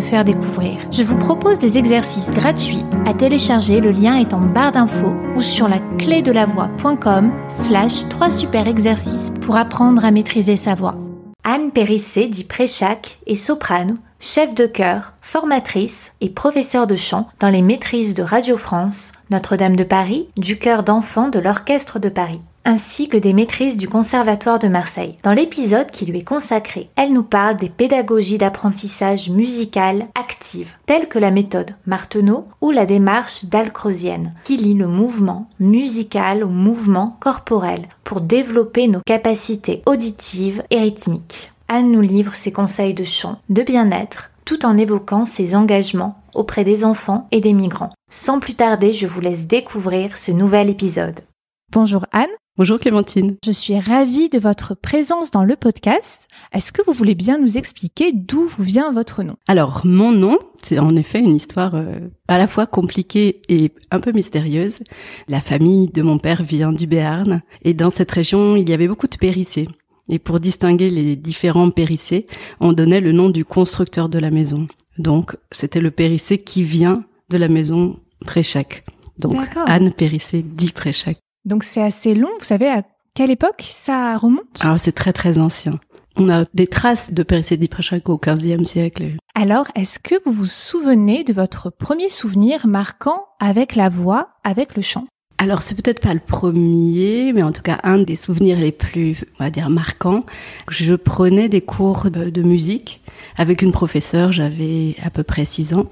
faire découvrir. Je vous propose des exercices gratuits à télécharger, le lien est en barre d'infos ou sur la clé de la voix.com slash 3 super exercices pour apprendre à maîtriser sa voix. Anne Périssé dit Préchac est soprano, chef de chœur, formatrice et professeur de chant dans les maîtrises de Radio France, Notre-Dame de Paris, du chœur d'enfants de l'Orchestre de Paris ainsi que des maîtrises du Conservatoire de Marseille. Dans l'épisode qui lui est consacré, elle nous parle des pédagogies d'apprentissage musical actives, telles que la méthode Marteneau ou la démarche Dalcrosienne, qui lie le mouvement musical au mouvement corporel pour développer nos capacités auditives et rythmiques. Anne nous livre ses conseils de chant, de bien-être, tout en évoquant ses engagements auprès des enfants et des migrants. Sans plus tarder, je vous laisse découvrir ce nouvel épisode. Bonjour Anne. Bonjour Clémentine. Je suis ravie de votre présence dans le podcast. Est-ce que vous voulez bien nous expliquer d'où vient votre nom? Alors, mon nom, c'est en effet une histoire euh, à la fois compliquée et un peu mystérieuse. La famille de mon père vient du Béarn et dans cette région, il y avait beaucoup de périssés. Et pour distinguer les différents périssés, on donnait le nom du constructeur de la maison. Donc, c'était le périssé qui vient de la maison Préchac. Donc, Anne Périssé dit Préchac. Donc c'est assez long. Vous savez à quelle époque ça remonte? Alors c'est très très ancien. On a des traces de Périssé-Préchac au XVe siècle. Alors, est-ce que vous vous souvenez de votre premier souvenir marquant avec la voix, avec le chant? Alors c'est peut-être pas le premier, mais en tout cas un des souvenirs les plus, on va dire, marquants. Je prenais des cours de musique avec une professeure, j'avais à peu près six ans.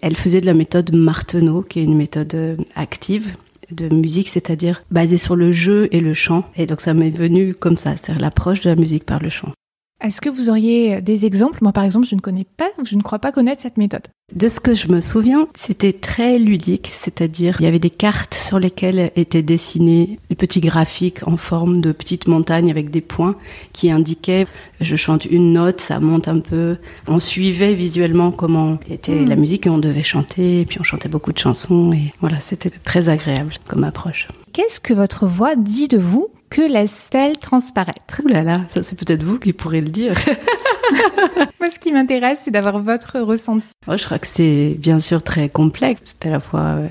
Elle faisait de la méthode Marteneau, qui est une méthode euh, active, de musique, c'est-à-dire basée sur le jeu et le chant. Et donc ça m'est venu comme ça, c'est-à-dire l'approche de la musique par le chant. Est-ce que vous auriez des exemples? Moi, par exemple, je ne connais pas, je ne crois pas connaître cette méthode. De ce que je me souviens, c'était très ludique, c'est-à-dire il y avait des cartes sur lesquelles étaient dessinés des petits graphiques en forme de petites montagnes avec des points qui indiquaient je chante une note, ça monte un peu. On suivait visuellement comment était la hmm. musique et on devait chanter, et puis on chantait beaucoup de chansons et voilà, c'était très agréable comme approche. Qu'est-ce que votre voix dit de vous que laisse-t-elle transparaître? Ouh là là, ça c'est peut-être vous qui pourrez le dire. Moi, ce qui m'intéresse, c'est d'avoir votre ressenti. Moi, je crois que c'est bien sûr très complexe. C'est à la fois euh,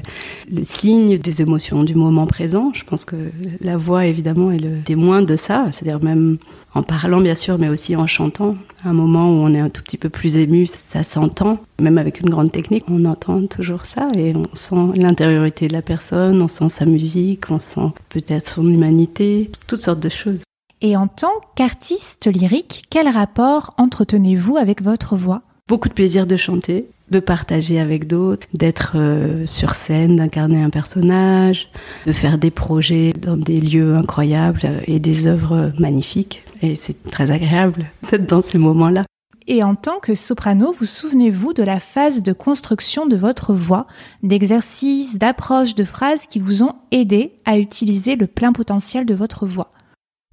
le signe des émotions du moment présent. Je pense que la voix, évidemment, est le témoin de ça. C'est-à-dire même en parlant bien sûr, mais aussi en chantant. un moment où on est un tout petit peu plus ému, ça s'entend. Même avec une grande technique, on entend toujours ça et on sent l'intériorité de la personne, on sent sa musique, on sent peut-être son humanité, toutes sortes de choses. Et en tant qu'artiste lyrique, quel rapport entretenez-vous avec votre voix? Beaucoup de plaisir de chanter, de partager avec d'autres, d'être euh, sur scène, d'incarner un personnage, de faire des projets dans des lieux incroyables et des œuvres magnifiques. Et c'est très agréable d'être dans ces moments-là. Et en tant que soprano, vous souvenez-vous de la phase de construction de votre voix, d'exercices, d'approches, de phrases qui vous ont aidé à utiliser le plein potentiel de votre voix?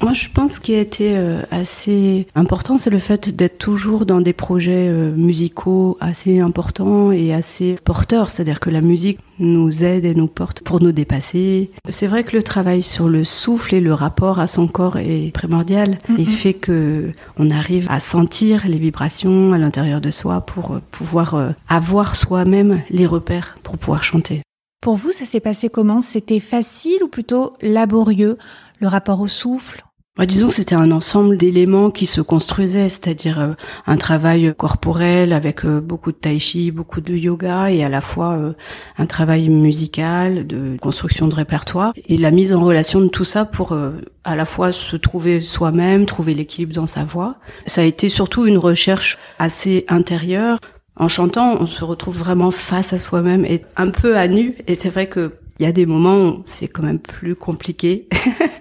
Moi, je pense qu'il a été euh, assez important, c'est le fait d'être toujours dans des projets euh, musicaux assez importants et assez porteurs. C'est-à-dire que la musique nous aide et nous porte pour nous dépasser. C'est vrai que le travail sur le souffle et le rapport à son corps est primordial et fait que on arrive à sentir les vibrations à l'intérieur de soi pour euh, pouvoir avoir soi-même les repères pour pouvoir chanter. Pour vous, ça s'est passé comment? C'était facile ou plutôt laborieux le rapport au souffle? Bah, disons que c'était un ensemble d'éléments qui se construisaient, c'est-à-dire euh, un travail corporel avec euh, beaucoup de tai chi, beaucoup de yoga et à la fois euh, un travail musical, de construction de répertoire et la mise en relation de tout ça pour à la fois se trouver soi-même, trouver l'équilibre dans sa voix. Ça a été surtout une recherche assez intérieure. En chantant, on se retrouve vraiment face à soi-même et un peu à nu. Et c'est vrai que Il y a des moments où c'est quand même plus compliqué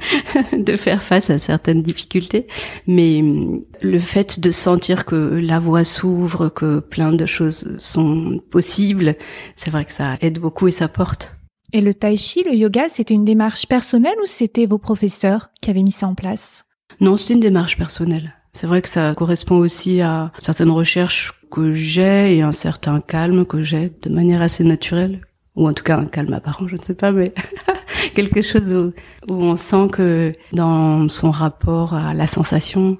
de faire face à certaines difficultés, mais hum, le fait de sentir que la voie s'ouvre, que plein de choses sont possibles, c'est vrai que ça aide beaucoup et ça porte. Et le tai chi, le yoga, c'était une démarche personnelle ou c'était vos professeurs qui avaient mis ça en place? Non, c'est une démarche personnelle. C'est vrai que ça correspond aussi à certaines recherches que j'ai et un certain calme que j'ai de manière assez naturelle ou en tout cas un calme apparent, je ne sais pas, mais quelque chose où, on sent que dans son rapport à la sensation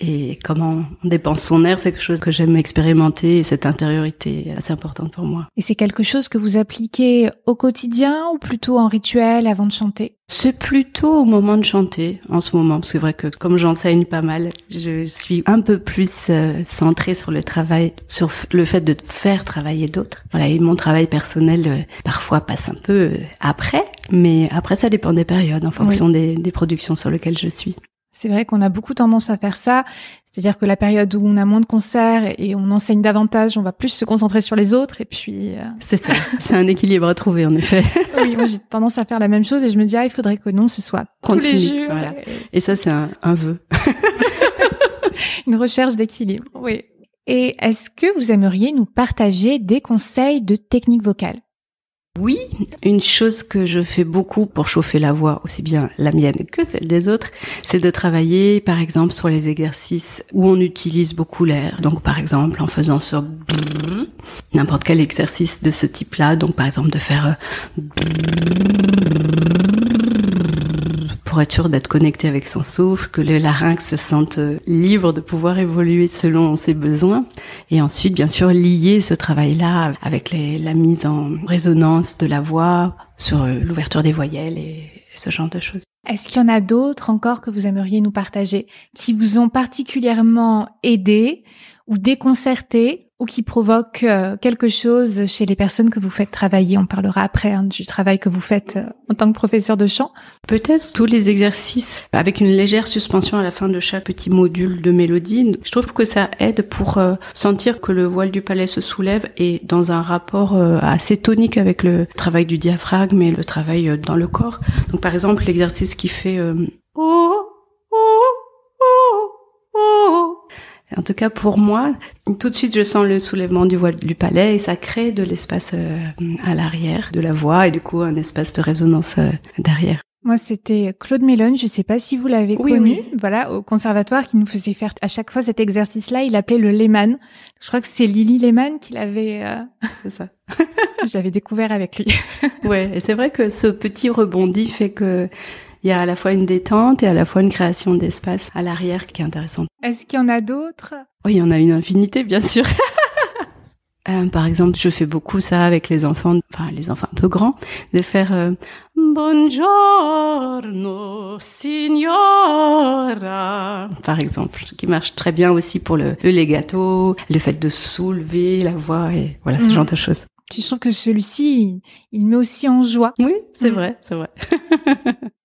et comment on dépense son air, c'est quelque chose que j'aime expérimenter et cette intériorité est assez importante pour moi. Et c'est quelque chose que vous appliquez au quotidien ou plutôt en rituel avant de chanter? C'est plutôt au moment de chanter en ce moment, parce que c'est vrai que comme j'enseigne pas mal, je suis un peu plus euh, centrée sur le travail, sur le fait de faire travailler d'autres. Voilà, et mon travail personnel euh, parfois passe un peu euh, après, mais après ça dépend des périodes en fonction des, des productions sur lesquelles je suis. C'est vrai qu'on a beaucoup tendance à faire ça. C'est-à-dire que la période où on a moins de concerts et on enseigne davantage, on va plus se concentrer sur les autres et puis. Euh, c'est ça. C'est un équilibre à trouver en effet. oui, moi j'ai tendance à faire la même chose et je me dis ah il faudrait que non ce soit tous les jours. Voilà. Et ça c'est un, un vœu. Une recherche d'équilibre. Oui. Et est-ce que vous aimeriez nous partager des conseils de technique vocale? Oui, une chose que je fais beaucoup pour chauffer la voix, aussi bien la mienne que celle des autres, c'est de travailler par exemple sur les exercices où on utilise beaucoup l'air. Donc par exemple en faisant sur n'importe quel exercice de ce type-là, donc par exemple de faire d'être connecté avec son souffle, que le larynx se sente libre de pouvoir évoluer selon ses besoins. Et ensuite, bien sûr, lier ce travail-là avec la mise en résonance de la voix sur euh, l'ouverture des voyelles et ce genre de choses. Est-ce qu'il y en a d'autres encore que vous aimeriez nous partager qui vous ont particulièrement aidé ou déconcerté qui provoque euh, quelque chose chez les personnes que vous faites travailler. On parlera après hein, du travail que vous faites euh, en tant que professeur de chant. Peut-être tous les exercices avec une légère suspension à la fin de chaque petit module de mélodie. Je trouve que ça aide pour euh, sentir que le voile du palais se soulève et dans un rapport assez tonique avec le travail du diaphragme et le travail dans le corps. Donc par exemple l'exercice qui fait oh, en tout cas, pour moi, tout de suite, je sens le soulèvement du voile du palais et ça crée de l'espace euh, à l'arrière de la voix et du coup un espace de résonance euh, derrière. Moi, c'était Claude Mélone. Je ne sais pas si vous l'avez connu. Voilà, au conservatoire, qui nous faisait faire à chaque fois cet exercice-là. Il appelait le Lehman. Je crois que c'est Lily Lehman qui l'avait. Euh, c'est ça. je l'avais découvert avec lui. ouais, et c'est vrai que ce petit rebondi fait que il y a à la fois une détente et à la fois une création d'espace à l'arrière qui est intéressante. Est-ce qu'il y en a d'autres? Oui, il y en a une infinité, bien sûr. Euh, par exemple, je fais beaucoup ça avec les enfants, enfin les enfants un peu grands, de faire euh, Buongiorno, signora, par exemple, ce qui marche très bien aussi pour le, le legato, le fait de soulever la voix et voilà ce mm. genre de choses. Je trouve que celui-ci, il met aussi en joie. Oui, c'est mm. vrai, c'est vrai.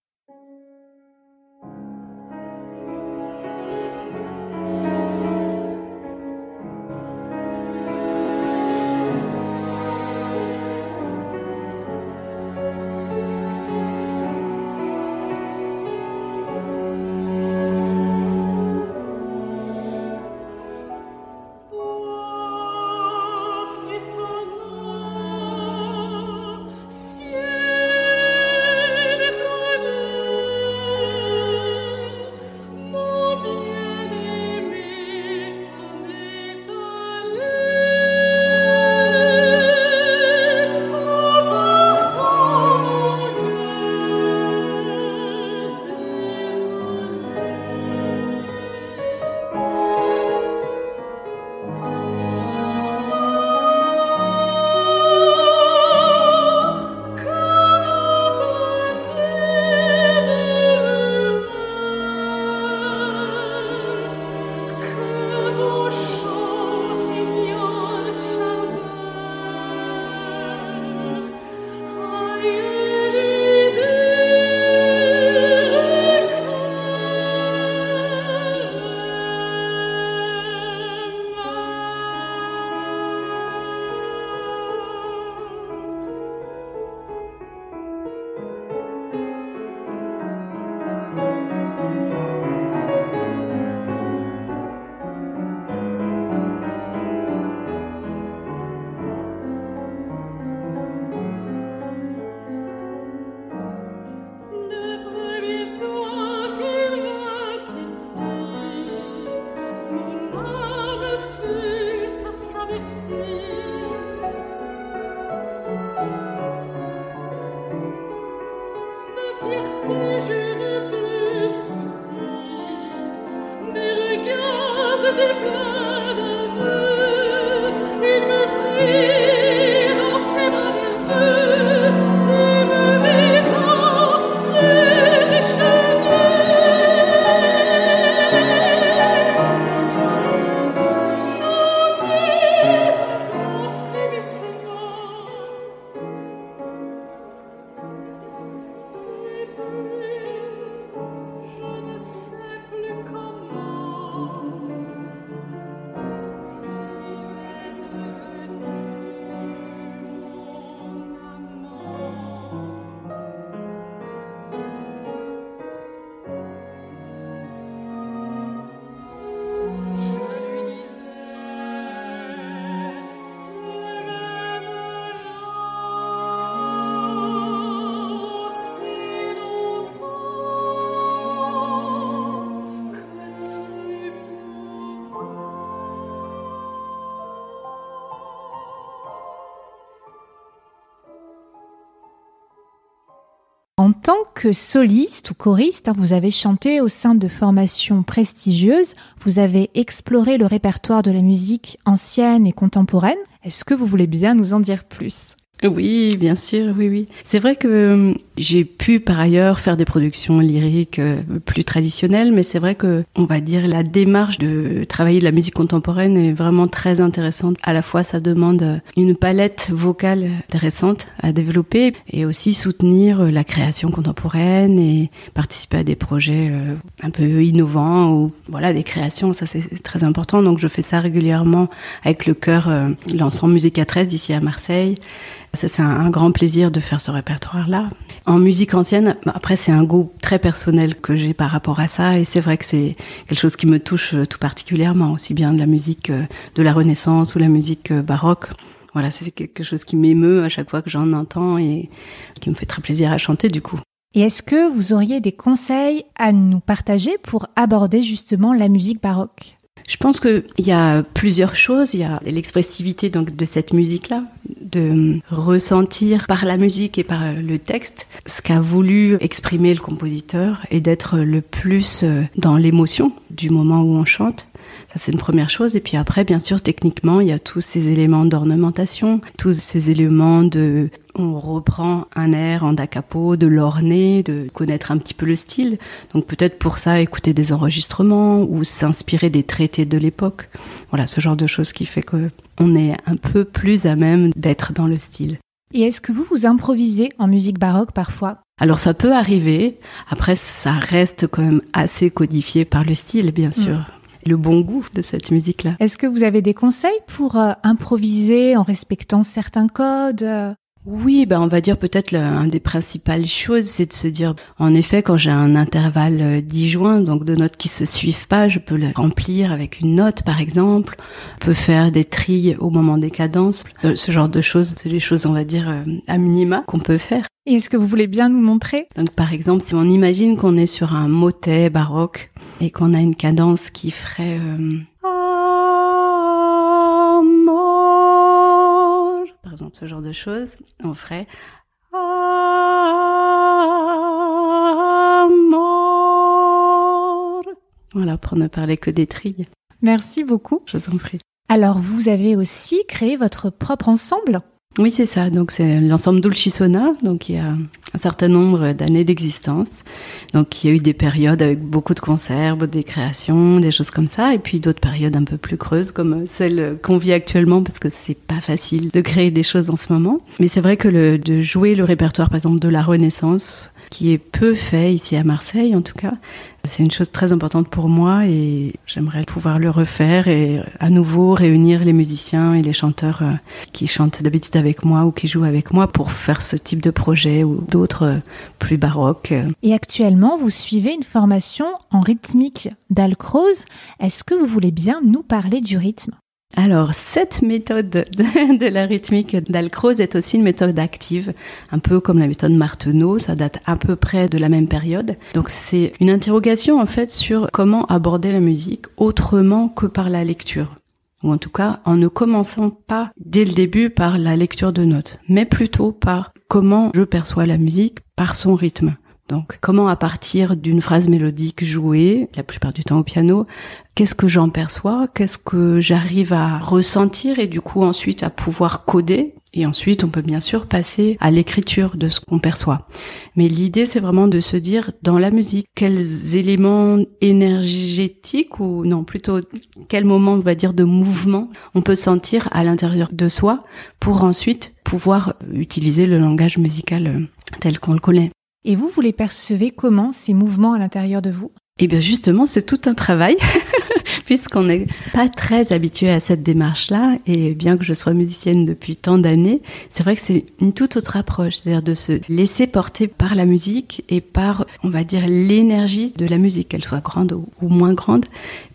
tant que soliste ou choriste, hein, vous avez chanté au sein de formations prestigieuses, vous avez exploré le répertoire de la musique ancienne et contemporaine. Est-ce que vous voulez bien nous en dire plus? Oui, bien sûr, oui, oui. C'est vrai que euh, j'ai pu par ailleurs faire des productions lyriques euh, plus traditionnelles, mais c'est vrai que, on va dire, la démarche de travailler de la musique contemporaine est vraiment très intéressante. À la fois, ça demande une palette vocale intéressante à développer et aussi soutenir la création contemporaine et participer à des projets euh, un peu innovants ou voilà des créations. Ça, c'est très important. Donc, je fais ça régulièrement avec le chœur, l'ensemble Musique à 13 d'ici à Marseille. Ça, c'est un, grand plaisir de faire ce répertoire-là. En musique ancienne, après, c'est un goût très personnel que j'ai par rapport à ça, et c'est vrai que c'est quelque chose qui me touche euh, tout particulièrement, aussi bien de la musique euh, de la Renaissance ou la musique euh, baroque. Voilà, c'est quelque chose qui m'émeut à chaque fois que j'en entends et qui me fait très plaisir à chanter du coup. Et est-ce que vous auriez des conseils à nous partager pour aborder justement la musique baroque? Je pense qu'il y a plusieurs choses. Il y a l'expressivité de cette musique-là, de ressentir par la musique et par le texte ce qu'a voulu exprimer le compositeur et d'être le plus euh, dans l'émotion du moment où on chante. Ça, c'est une première chose. Et puis après, bien sûr, techniquement, il y a tous ces éléments d'ornementation, tous ces éléments de on reprend un air en da capo, de l'orner, de connaître un petit peu le style. Donc peut-être pour ça écouter des enregistrements ou s'inspirer des traités de l'époque. Voilà, ce genre de choses qui fait que on est un peu plus à même d'être dans le style. Et est-ce que vous vous improvisez en musique baroque parfois? Alors ça peut arriver, après ça reste quand même assez codifié par le style bien mm. sûr le bon goût de cette musique-là. Est-ce que vous avez des conseils pour euh, improviser en respectant certains codes oui, ben on va dire peut-être l'un des principales choses, c'est de se dire, en effet, quand j'ai un intervalle euh, disjoint, donc de notes qui se suivent pas, je peux le remplir avec une note, par exemple. On peut faire des trilles au moment des cadences. Euh, ce genre de choses, c'est des choses, on va dire, à minima qu'on peut faire. Et est-ce que vous voulez bien nous montrer? Donc, par exemple, si on imagine qu'on est sur un motet baroque, et qu'on a une cadence qui ferait euh, exemple ce genre de choses, on ferait Voilà, pour ne parler que des trilles. Merci beaucoup. Je vous en prie. Alors, vous avez aussi créé votre propre ensemble oui, c'est ça. Donc, c'est l'ensemble Dulcisona. Donc, il y a un certain nombre d'années d'existence. Donc, il y a eu des périodes avec beaucoup de concerts, des créations, des choses comme ça. Et puis, d'autres périodes un peu plus creuses, comme celle qu'on vit actuellement, parce que c'est pas facile de créer des choses en ce moment. Mais c'est vrai que le, de jouer le répertoire, par exemple, de la Renaissance, qui est peu fait ici à Marseille, en tout cas, c'est une chose très importante pour moi et j'aimerais pouvoir le refaire et à nouveau réunir les musiciens et les chanteurs euh, qui chantent d'habitude avec moi ou qui jouent avec moi pour faire ce type de projet ou d'autres euh, plus baroques. Et actuellement, vous suivez une formation en rythmique d'Alcroze. Est-ce que vous voulez bien nous parler du rythme? Alors, cette méthode de, la rythmique d'Alcroze est aussi une méthode active, un peu comme la méthode Marteneau, ça date à peu près de la même période. Donc, c'est une interrogation en fait sur comment aborder la musique autrement que par la lecture. Ou en tout cas, en ne commençant pas dès le début par la lecture de notes, mais plutôt par comment je perçois la musique par son rythme. Donc, comment à partir d'une phrase mélodique jouée, la plupart du temps au piano, qu'est-ce que j'en perçois, qu'est-ce que j'arrive à ressentir et du coup ensuite à pouvoir coder? Et ensuite, on peut bien sûr passer à l'écriture de ce qu'on perçoit. Mais l'idée, c'est vraiment de se dire, dans la musique, quels éléments énergétiques ou non, plutôt quel moment, on va dire, de mouvement on peut sentir à l'intérieur de soi pour ensuite pouvoir utiliser le langage musical euh, tel qu'on le connaît. Et vous, vous les percevez comment, ces mouvements à l'intérieur de vous? Eh bien justement, c'est tout un travail, puisqu'on n'est pas très habitué à cette démarche-là. Et bien que je sois musicienne depuis tant d'années, c'est vrai que c'est une toute autre approche, c'est-à-dire de se laisser porter par la musique et par, on va dire, l'énergie de la musique, qu'elle soit grande ou moins grande,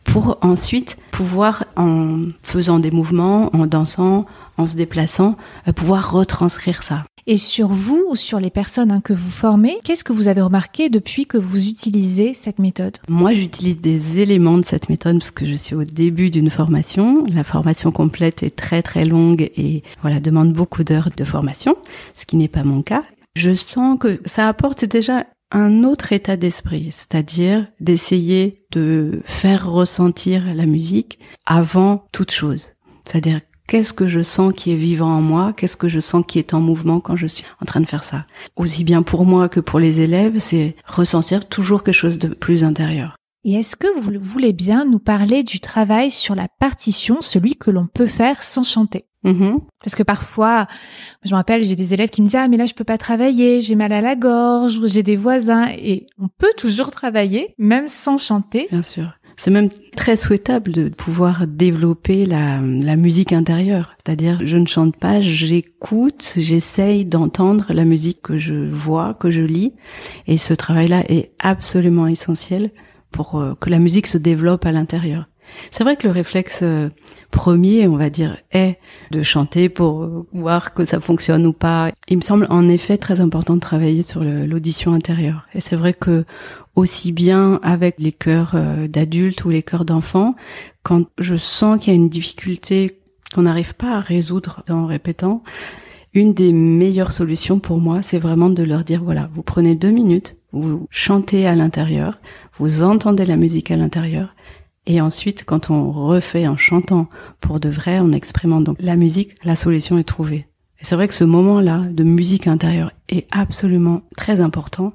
pour ensuite pouvoir, en faisant des mouvements, en dansant, en se déplaçant, euh, pouvoir retranscrire ça. Et sur vous ou sur les personnes hein, que vous formez, qu'est-ce que vous avez remarqué depuis que vous utilisez cette méthode? Moi, j'utilise des éléments de cette méthode parce que je suis au début d'une formation. La formation complète est très très longue et voilà demande beaucoup d'heures de formation, ce qui n'est pas mon cas. Je sens que ça apporte déjà un autre état d'esprit, c'est-à-dire d'essayer de faire ressentir la musique avant toute chose. C'est-à-dire qu'est-ce que je sens qui est vivant en moi, qu'est-ce que je sens qui est en mouvement quand je suis en train de faire ça? Aussi bien pour moi que pour les élèves, c'est ressentir toujours quelque chose de plus intérieur. Et est-ce que vous voulez bien nous parler du travail sur la partition, celui que l'on peut faire sans chanter? Mm-hmm. Parce que parfois, je me rappelle, j'ai des élèves qui me disent ah mais là je peux pas travailler, j'ai mal à la gorge, j'ai des voisins et on peut toujours travailler même sans chanter. Bien sûr. C'est même très souhaitable de pouvoir développer la, musique intérieure. C'est-à-dire, je ne chante pas, j'écoute, j'essaye d'entendre la musique que je vois, que je lis. Et ce travail-là est absolument essentiel pour euh, que la musique se développe à l'intérieur. C'est vrai que le réflexe euh, premier, on va dire, est de chanter pour voir que ça fonctionne ou pas. Il me semble en effet très important de travailler sur l'audition intérieure. Et c'est vrai que aussi bien avec les chœurs euh, d'adultes ou les chœurs d'enfants, quand je sens qu'il y a une difficulté qu'on n'arrive pas à résoudre en répétant, une des meilleures solutions pour moi, c'est vraiment de leur dire, voilà, vous prenez deux minutes, vous chantez à l'intérieur, vous entendez la musique à l'intérieur, et ensuite, quand on refait en chantant pour de vrai, en exprimant donc la musique, la solution est trouvée. Et c'est vrai que ce moment-là de musique intérieure est absolument très important.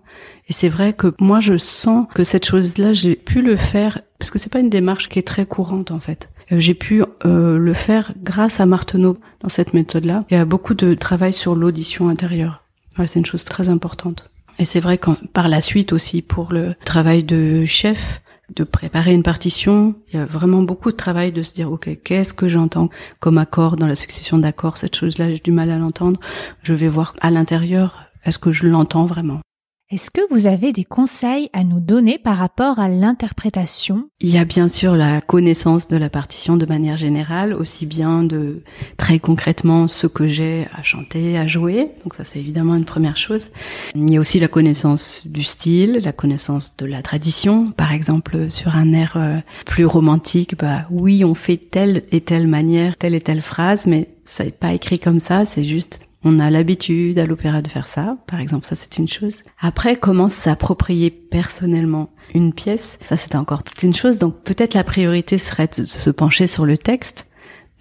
Et c'est vrai que moi, je sens que cette chose-là, j'ai pu le faire parce que c'est pas une démarche qui est très courante en fait. Euh, j'ai pu euh, le faire grâce à Marteneau dans cette méthode-là. Y a beaucoup de travail sur l'audition intérieure. Ouais, c'est une chose très importante. Et c'est vrai que par la suite aussi pour le travail de chef, de préparer une partition. Il y a vraiment beaucoup de travail de se dire, OK, qu'est-ce que j'entends comme accord dans la succession d'accords? Cette chose-là, j'ai du mal à l'entendre. Je vais voir à l'intérieur, est-ce que je l'entends vraiment? Est-ce que vous avez des conseils à nous donner par rapport à l'interprétation? Il y a bien sûr la connaissance de la partition de manière générale, aussi bien de très concrètement ce que j'ai à chanter, à jouer. Donc ça c'est évidemment une première chose. Il y a aussi la connaissance du style, la connaissance de la tradition. Par exemple, sur un air euh, plus romantique, bah oui, on fait telle et telle manière, telle et telle phrase, mais ça n'est pas écrit comme ça, c'est juste on a l'habitude à l'opéra de faire ça, par exemple, ça c'est une chose. Après, comment s'approprier personnellement une pièce, ça c'est encore toute une chose. Donc peut-être la priorité serait de se pencher sur le texte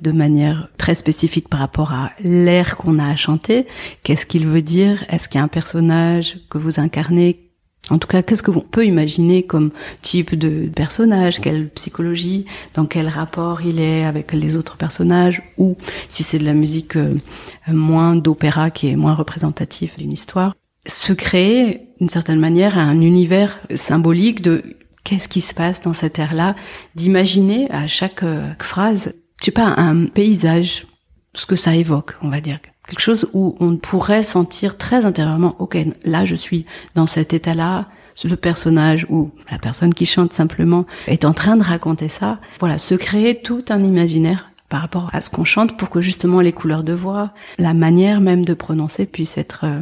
de manière très spécifique par rapport à l'air qu'on a à chanter. Qu'est-ce qu'il veut dire? Est-ce qu'il y a un personnage que vous incarnez? En tout cas, qu'est-ce que qu'on peut imaginer comme type de personnage, quelle psychologie, dans quel rapport il est avec les autres personnages, ou si c'est de la musique euh, moins d'opéra qui est moins représentatif d'une histoire? Se créer, d'une certaine manière, un univers symbolique de qu'est-ce qui se passe dans cette ère-là, d'imaginer à chaque euh, phrase, je sais pas, un paysage, ce que ça évoque, on va dire quelque chose où on pourrait sentir très intérieurement, ok, là je suis dans cet état-là, le personnage ou la personne qui chante simplement est en train de raconter ça. Voilà, se créer tout un imaginaire par rapport à ce qu'on chante pour que justement les couleurs de voix, la manière même de prononcer puisse être euh,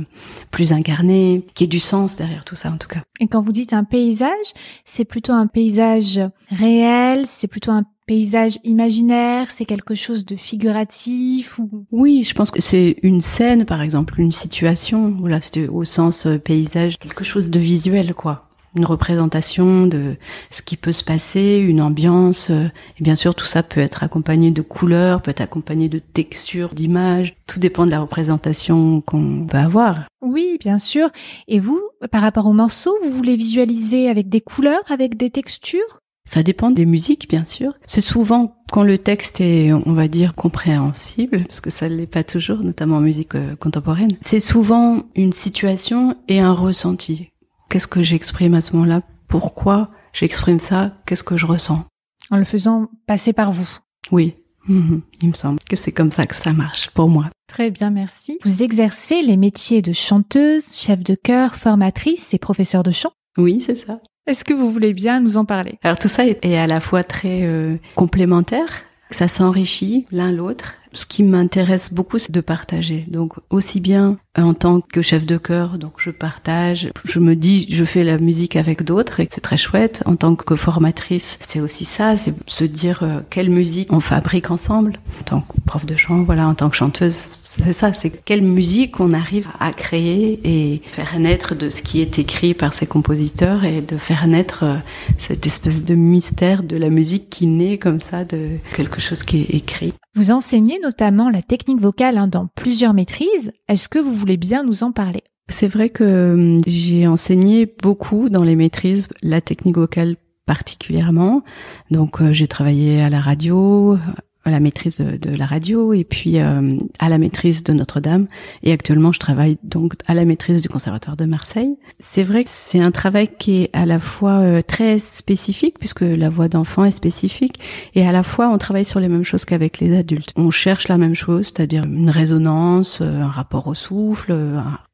plus incarnée, qu'il y ait du sens derrière tout ça en tout cas. Et quand vous dites un paysage, c'est plutôt un paysage réel, c'est plutôt un paysage imaginaire, c'est quelque chose de figuratif ou Oui, je pense que c'est une scène par exemple, une situation, voilà, c'est au sens euh, paysage, quelque chose de visuel quoi une représentation de ce qui peut se passer, une ambiance. Euh, et bien sûr, tout ça peut être accompagné de couleurs, peut être accompagné de textures, d'images. Tout dépend de la représentation qu'on peut avoir. Oui, bien sûr. Et vous, par rapport au morceau, vous voulez visualiser avec des couleurs, avec des textures? Ça dépend des musiques, bien sûr. C'est souvent quand le texte est, on va dire, compréhensible, parce que ça ne l'est pas toujours, notamment en musique euh, contemporaine. C'est souvent une situation et un ressenti qu'est-ce que j'exprime à ce moment-là, pourquoi j'exprime ça, qu'est-ce que je ressens? En le faisant passer par vous. Oui, mhm. il me semble que c'est comme ça que ça marche pour moi. Très bien, merci. Vous exercez les métiers de chanteuse, chef de chœur, formatrice et professeur de chant Oui, c'est ça. Est-ce que vous voulez bien nous en parler? Alors tout ça est à la fois très euh, complémentaire, ça s'enrichit l'un l'autre ce qui m'intéresse beaucoup, c'est de partager. Donc aussi bien en tant que chef de chœur, donc je partage, je me dis, je fais la musique avec d'autres et c'est très chouette. En tant que formatrice, c'est aussi ça, c'est se dire euh, quelle musique on fabrique ensemble. En tant que prof de chant, voilà, en tant que chanteuse, c'est ça, c'est quelle musique on arrive à créer et faire naître de ce qui est écrit par ces compositeurs et de faire naître euh, cette espèce de mystère de la musique qui naît comme ça de quelque chose qui est écrit. Vous enseignez notamment la technique vocale hein, dans plusieurs maîtrises. Est-ce que vous voulez bien nous en parler? C'est vrai que hum, j'ai enseigné beaucoup dans les maîtrises la technique vocale particulièrement. Donc euh, j'ai travaillé à la radio, à la maîtrise de, la radio et puis euh, à la maîtrise de Notre-Dame. Et actuellement, je travaille donc à la maîtrise du Conservatoire de Marseille. C'est vrai que c'est un travail qui est à la fois euh, très spécifique puisque la voix d'enfant est spécifique et à la fois on travaille sur les mêmes choses qu'avec les adultes. On cherche la même chose, c'est-à-dire une résonance, euh, un rapport au souffle,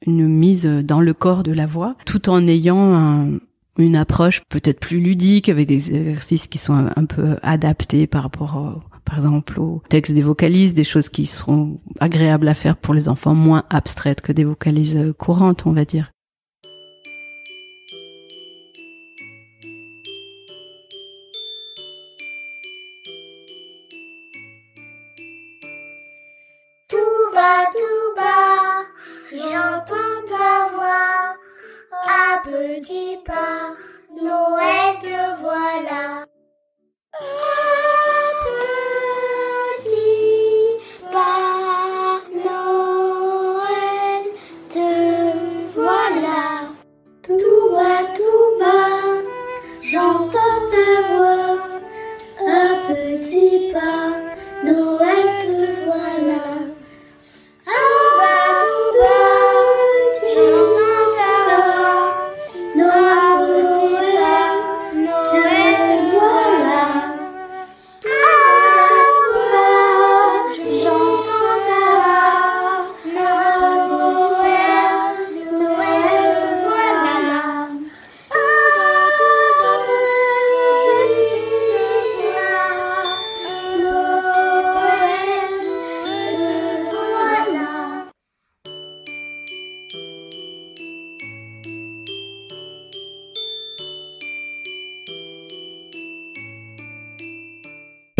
une mise dans le corps de la voix, tout en ayant une approche peut-être plus ludique avec des exercices qui sont un, peu adaptés par rapport par exemple au texte des vocalises, des choses qui seront agréables à faire pour les enfants, moins abstraites que des vocalises euh, courantes, on va dire. Tout bas, tout bas, j'entends ta voix, à petits pas, Noël te voilà. J'entends ta voix, un petit pas.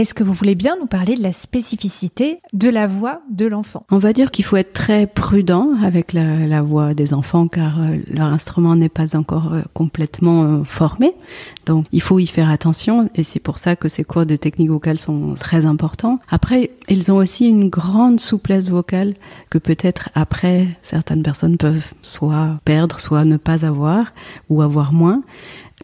Est-ce que vous voulez bien nous parler de la spécificité de la voix de l'enfant? On va dire qu'il faut être très prudent avec la, voix des enfants car euh, leur instrument n'est pas encore euh, complètement euh, formé. Donc il faut y faire attention et c'est pour ça que ces cours de technique vocale sont très importants. Après, ils ont aussi une grande souplesse vocale que peut-être après certaines personnes peuvent soit perdre, soit ne pas avoir ou avoir moins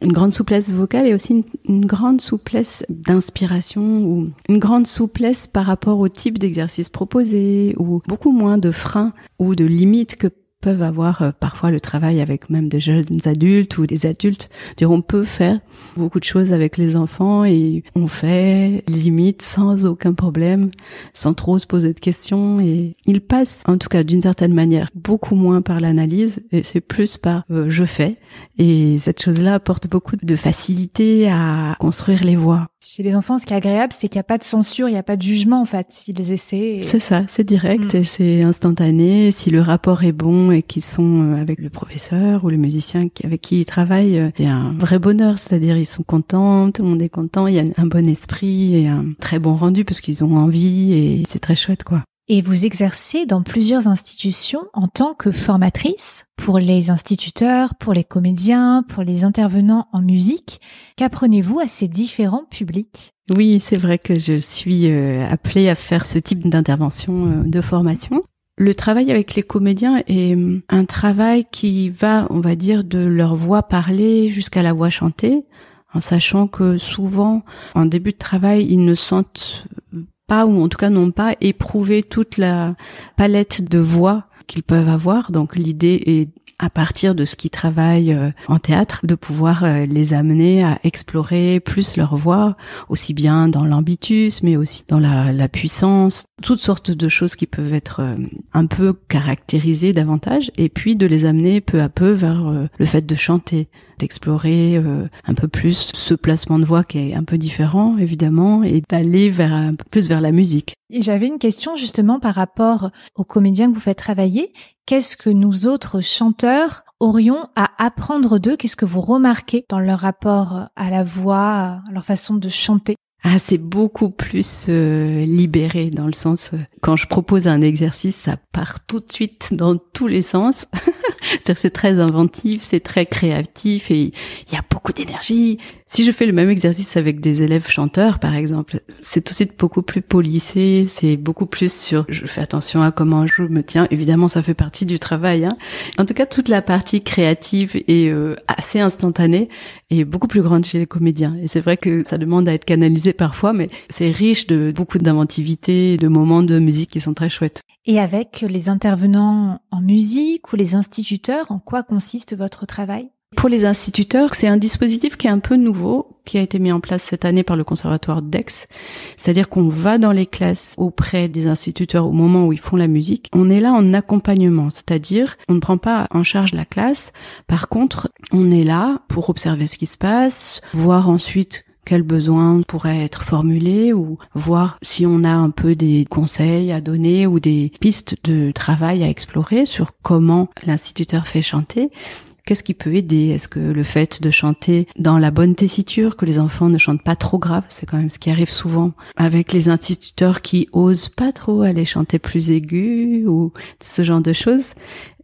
une grande souplesse vocale et aussi une, grande souplesse d'inspiration ou une grande souplesse par rapport au type d'exercice proposé ou beaucoup moins de freins ou de limites que peuvent avoir euh, parfois le travail avec même de jeunes adultes ou des adultes. Dire on peut faire beaucoup de choses avec les enfants et on fait, ils imitent sans aucun problème, sans trop se poser de questions et ils passent en tout cas d'une certaine manière beaucoup moins par l'analyse et c'est plus par euh, je fais et cette chose-là apporte beaucoup de facilité à construire les voix. Chez les enfants, ce qui est agréable, c'est qu'il n'y a pas de censure, il n'y a pas de jugement en fait s'ils essaient. C'est ça, c'est direct mm. et c'est instantané. Si le rapport est bon, et qui sont avec le professeur ou le musicien avec qui ils travaillent, il y a un vrai bonheur, c'est-à-dire ils sont contents, tout le monde est content, il y a un bon esprit et un très bon rendu parce qu'ils ont envie et c'est très chouette quoi. Et vous exercez dans plusieurs institutions en tant que formatrice pour les instituteurs, pour les comédiens, pour les intervenants en musique. Qu'apprenez-vous à ces différents publics? Oui, c'est vrai que je suis euh, appelée à faire ce type d'intervention euh, de formation. Le travail avec les comédiens est un travail qui va, on va dire, de leur voix parlée jusqu'à la voix chantée, en sachant que souvent, en début de travail, ils ne sentent pas, ou en tout cas n'ont pas éprouvé toute la palette de voix qu'ils peuvent avoir. Donc l'idée est à partir de ce qu'ils travaillent euh, en théâtre, de pouvoir euh, les amener à explorer plus leur voix, aussi bien dans l'ambitus, mais aussi dans la, puissance, toutes sortes de choses qui peuvent être euh, un peu caractérisées davantage, et puis de les amener peu à peu vers le fait de chanter, d'explorer un peu plus ce placement de voix qui est un peu différent, évidemment, et d'aller vers plus vers la musique. J'avais une question justement par rapport aux comédiens que vous faites travailler. Qu'est-ce que nous autres chanteurs aurions à apprendre d'eux? Qu'est-ce que vous remarquez dans leur rapport à la voix, à leur façon de chanter? Ah, c'est beaucoup plus euh, libéré dans le sens euh, quand je propose un exercice, ça part tout de suite dans tous les sens. c'est très inventif, c'est très créatif et il y a beaucoup d'énergie. Si je fais le même exercice avec des élèves chanteurs, par exemple, c'est tout de suite beaucoup plus polissé, c'est beaucoup plus sur je fais attention à comment je me tiens. Évidemment, ça fait partie du travail. Hein. En tout cas, toute la partie créative et euh, assez instantanée est beaucoup plus grande chez les comédiens. Et c'est vrai que ça demande à être canalisé parfois, mais c'est riche de beaucoup d'inventivité, de moments de musique qui sont très chouettes. Et avec les intervenants en musique ou les instituteurs, en quoi consiste votre travail? Pour les instituteurs, c'est un dispositif qui est un peu nouveau, qui a été mis en place cette année par le Conservatoire d'Aix. C'est-à-dire qu'on va dans les classes auprès des instituteurs au moment où ils font la musique. On est là en accompagnement, c'est-à-dire on ne prend pas en charge la classe. Par contre, on est là pour observer ce qui se passe, voir ensuite quels besoins pourraient être formulés ou voir si on a un peu des conseils à donner ou des pistes de travail à explorer sur comment l'instituteur fait chanter. Qu'est-ce qui peut aider? Est-ce que le fait de chanter dans la bonne tessiture, que les enfants ne chantent pas trop grave, c'est quand même ce qui arrive souvent avec les instituteurs qui osent pas trop aller chanter plus aigu ou ce genre de choses.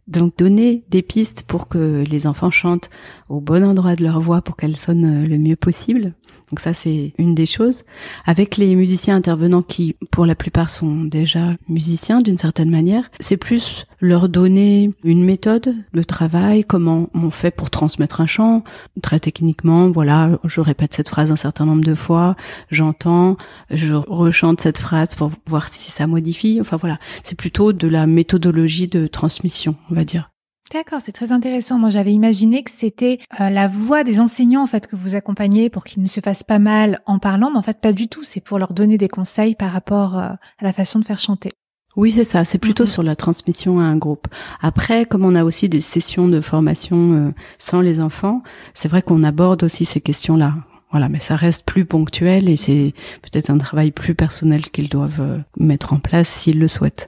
Donc donner des pistes pour que les enfants chantent au bon endroit de leur voix pour qu'elle sonne le mieux possible. Donc ça, c'est une des choses. Avec les musiciens intervenants qui, pour la plupart, sont déjà musiciens d'une certaine manière, c'est plus leur donner une méthode de travail, comment on fait pour transmettre un chant. Très techniquement, voilà, je répète cette phrase un certain nombre de fois, j'entends, je rechante cette phrase pour voir si ça modifie. Enfin voilà, c'est plutôt de la méthodologie de transmission, on va dire. D'accord, c'est très intéressant. Moi, j'avais imaginé que c'était euh, la voix des enseignants en fait que vous accompagnez pour qu'ils ne se fassent pas mal en parlant, mais en fait pas du tout. C'est pour leur donner des conseils par rapport euh, à la façon de faire chanter. Oui, c'est ça. C'est plutôt mhm. sur la transmission à un groupe. Après, comme on a aussi des sessions de formation euh, sans les enfants, c'est vrai qu'on aborde aussi ces questions-là. Voilà, mais ça reste plus ponctuel et c'est peut-être un travail plus personnel qu'ils doivent mettre en place s'ils le souhaitent.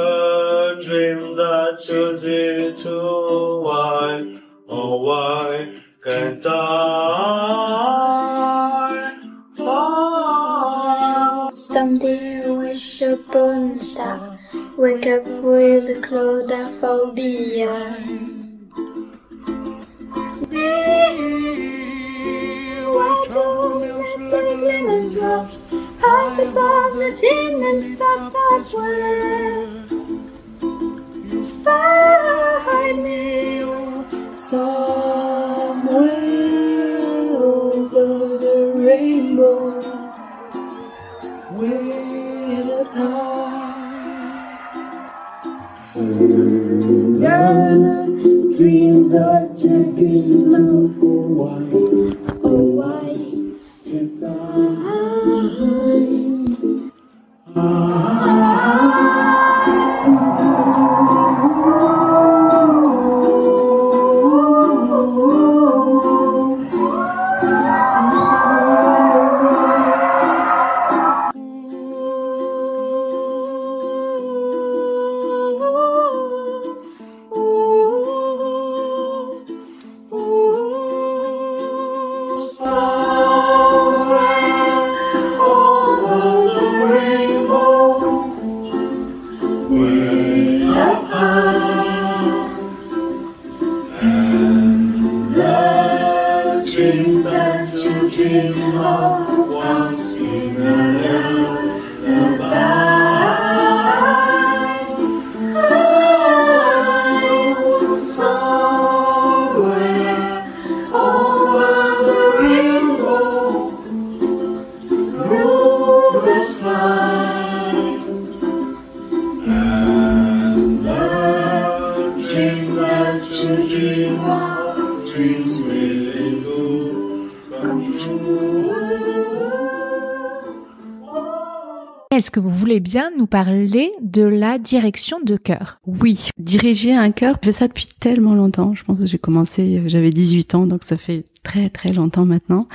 should do to why, oh why can't I? Why? Someday I wish upon a star, wake up with a claustrophobia. Lemon drops, out above the chin and stuff that's where. Oh, somewhere over the rainbow way up high. And the dream Est-ce que vous voulez bien nous parler de la direction de chœur Oui, diriger un chœur, je fais ça depuis tellement longtemps. Je pense que j'ai commencé, euh, j'avais 18 ans, donc ça fait très très longtemps maintenant.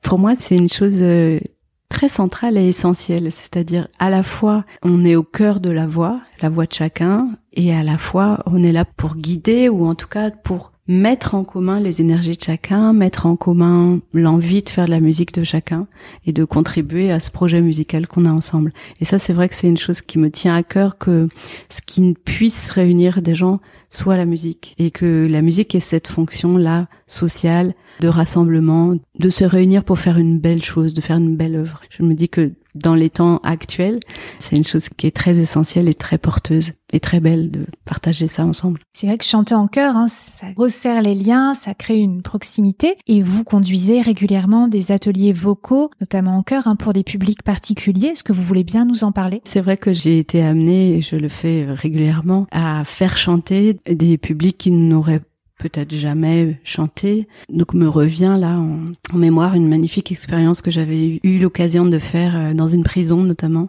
Pour moi, c'est une chose euh, très centrale et essentielle. C'est-à-dire, à la fois, on est au cœur de la voix, la voix de chacun, et à la fois, on est là pour guider ou en tout cas pour mettre en commun les énergies de chacun, mettre en commun l'envie de faire de la musique de chacun et de contribuer à ce projet musical qu'on a ensemble. Et ça, c'est vrai que c'est une chose qui me tient à cœur que ce qui puisse réunir des gens soit la musique et que la musique ait cette fonction-là sociale de rassemblement, de se réunir pour faire une belle chose, de faire une belle œuvre. Je me dis que dans les temps actuels, c'est une chose qui est très essentielle et très porteuse et très belle de partager ça ensemble. C'est vrai que chanter en chœur, hein, ça resserre les liens, ça crée une proximité. Et vous conduisez régulièrement des ateliers vocaux, notamment en chœur, hein, pour des publics particuliers. Est-ce que vous voulez bien nous en parler? C'est vrai que j'ai été amenée, et je le fais régulièrement, à faire chanter des publics qui n'auraient peut-être jamais chanté. Donc me revient là en, en mémoire une magnifique expérience que j'avais eu l'occasion de faire euh, dans une prison notamment,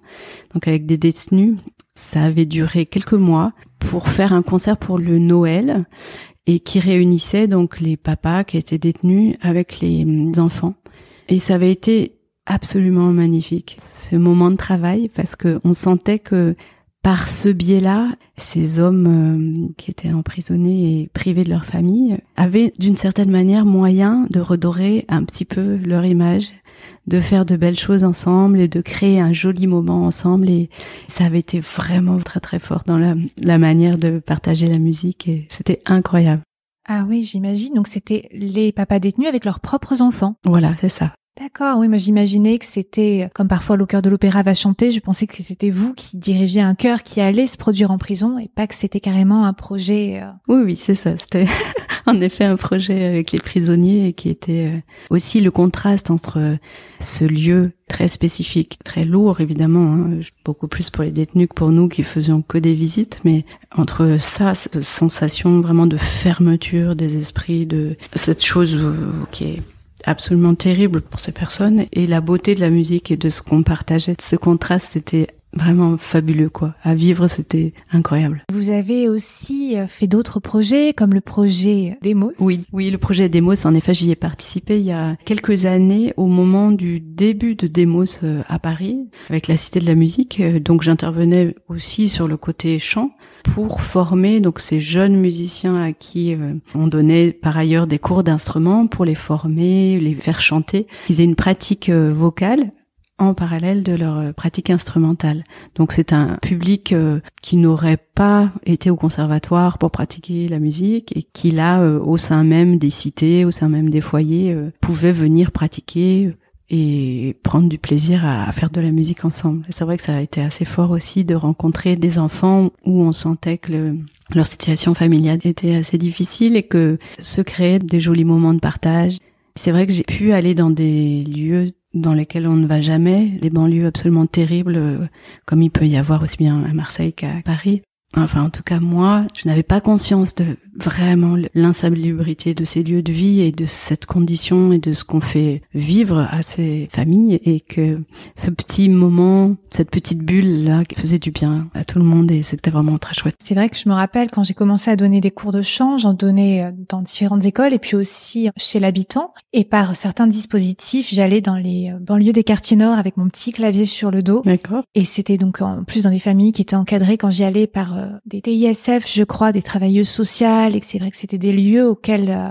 donc avec des détenus. Ça avait duré quelques mois pour faire un concert pour le Noël et qui réunissait donc les papas qui étaient détenus avec les hum, enfants. Et ça avait été absolument magnifique ce moment de travail parce que on sentait que par ce biais-là, ces hommes euh, qui étaient emprisonnés et privés de leur famille avaient d'une certaine manière moyen de redorer un petit peu leur image, de faire de belles choses ensemble et de créer un joli moment ensemble. Et ça avait été vraiment très très fort dans la, la manière de partager la musique et c'était incroyable. Ah oui, j'imagine. Donc c'était les papas détenus avec leurs propres enfants. Voilà, c'est ça. D'accord, oui, moi j'imaginais que c'était, comme parfois le cœur de l'opéra va chanter, je pensais que c'était vous qui dirigiez un chœur qui allait se produire en prison et pas que c'était carrément un projet. euh, Oui, oui, c'est ça. C'était en effet un projet avec les prisonniers et qui était euh, aussi le contraste entre euh, ce lieu très spécifique, très lourd évidemment, hein, beaucoup plus pour les détenus que pour nous qui faisions que des visites, mais entre ça, cette sensation vraiment de fermeture des esprits, de cette chose euh, qui est absolument terrible pour ces personnes et la beauté de la musique et de ce qu'on partageait. Ce contraste, c'était vraiment fabuleux quoi. À vivre, c'était incroyable. Vous avez aussi euh, fait d'autres projets, comme le projet Demos. Oui, oui, le projet Demos, en effet, j'y ai participé il y a quelques années au moment du début de Demos euh, à Paris, avec la Cité de la Musique. Euh, Donc j'intervenais aussi sur le côté chant pour former donc ces jeunes musiciens à qui on donnait par ailleurs des cours d'instruments pour les former, les faire chanter, qu'ils aient une pratique vocale en parallèle de leur euh, pratique instrumentale. Donc c'est un public euh, qui n'aurait pas été au conservatoire pour pratiquer la musique et qui là, euh, au sein même des cités, au sein même des foyers, pouvait venir pratiquer et prendre du plaisir à, faire de la musique ensemble. C'est vrai que ça a été assez fort aussi de rencontrer des enfants où on sentait que le- leur situation familiale était assez difficile et que se créaient des jolis moments de partage. C'est vrai que j'ai pu aller dans des lieux dans lesquels on ne va jamais, des banlieues absolument terribles, euh, comme il peut y avoir aussi bien à Marseille qu'à Paris. Enfin, en tout cas, moi, je n'avais pas conscience de vraiment l'insalubrité de ces lieux de vie et de cette condition et de ce qu'on fait vivre à ces familles et que ce petit moment, cette petite bulle là, qui faisait du bien à tout le monde et c'était vraiment très chouette. C'est vrai que je me rappelle quand j'ai commencé à donner des cours de chant, j'en donnais euh, dans différentes écoles et puis aussi chez l'habitant. Et par certains dispositifs, j'allais dans les euh, banlieues des quartiers nord avec mon petit clavier sur le dos. D'accord. Et c'était donc en plus dans des familles qui étaient encadrées quand j'y allais par euh, des TISF, je crois, des travailleuses sociales, et que c'est vrai que c'était des lieux auxquels euh,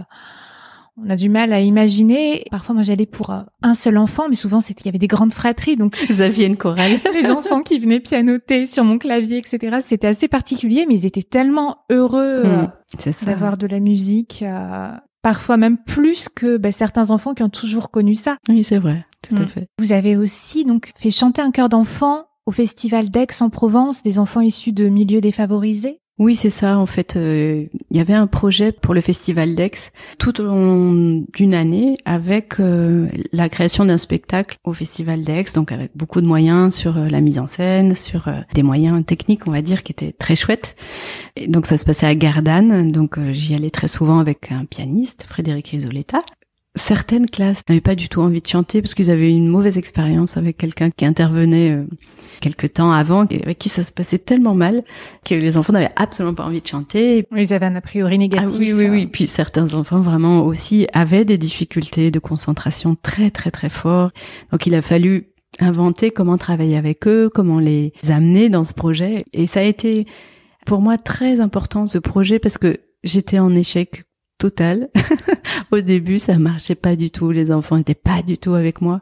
on a du mal à imaginer. Parfois, moi, j'allais pour euh, un seul enfant, mais souvent, c'était il y avait des grandes fratries, donc Vous aviez une chorale. les enfants qui venaient pianoter sur mon clavier, etc. C'était assez particulier, mais ils étaient tellement heureux euh, Mm, ça. d'avoir de la musique. euh, Parfois même plus que bah, certains enfants qui ont toujours connu ça. Oui, c'est vrai. Tout à Mm. fait. Vous avez aussi donc fait chanter un chœur d'enfants au festival d'Aix-en-Provence, des enfants issus de milieux défavorisés. Oui, c'est ça. En fait, euh, il y avait un projet pour le Festival d'Aix tout au long d'une année avec euh, la création d'un spectacle au Festival d'Aix, donc avec beaucoup de moyens sur euh, la mise en scène, sur euh, des moyens techniques, on va dire, qui étaient très chouettes. Et donc ça se passait à Gardanne, donc euh, j'y allais très souvent avec un pianiste, Frédéric Risoletta. Certaines classes n'avaient pas du tout envie de chanter parce qu'ils avaient eu une mauvaise expérience avec quelqu'un qui intervenait euh, quelque temps avant et avec qui ça se passait tellement mal que les enfants n'avaient absolument pas envie de chanter. Ils avaient un a priori Ah négatif. oui, oui, euh, oui. Puis certains enfants vraiment aussi avaient des difficultés de concentration très, très, très fort. Donc il a fallu inventer comment travailler avec eux, comment les amener dans ce projet. Et ça a été pour moi très important ce projet parce que j'étais en échec total. Au début, ça marchait pas du tout. Les enfants étaient pas du tout avec moi.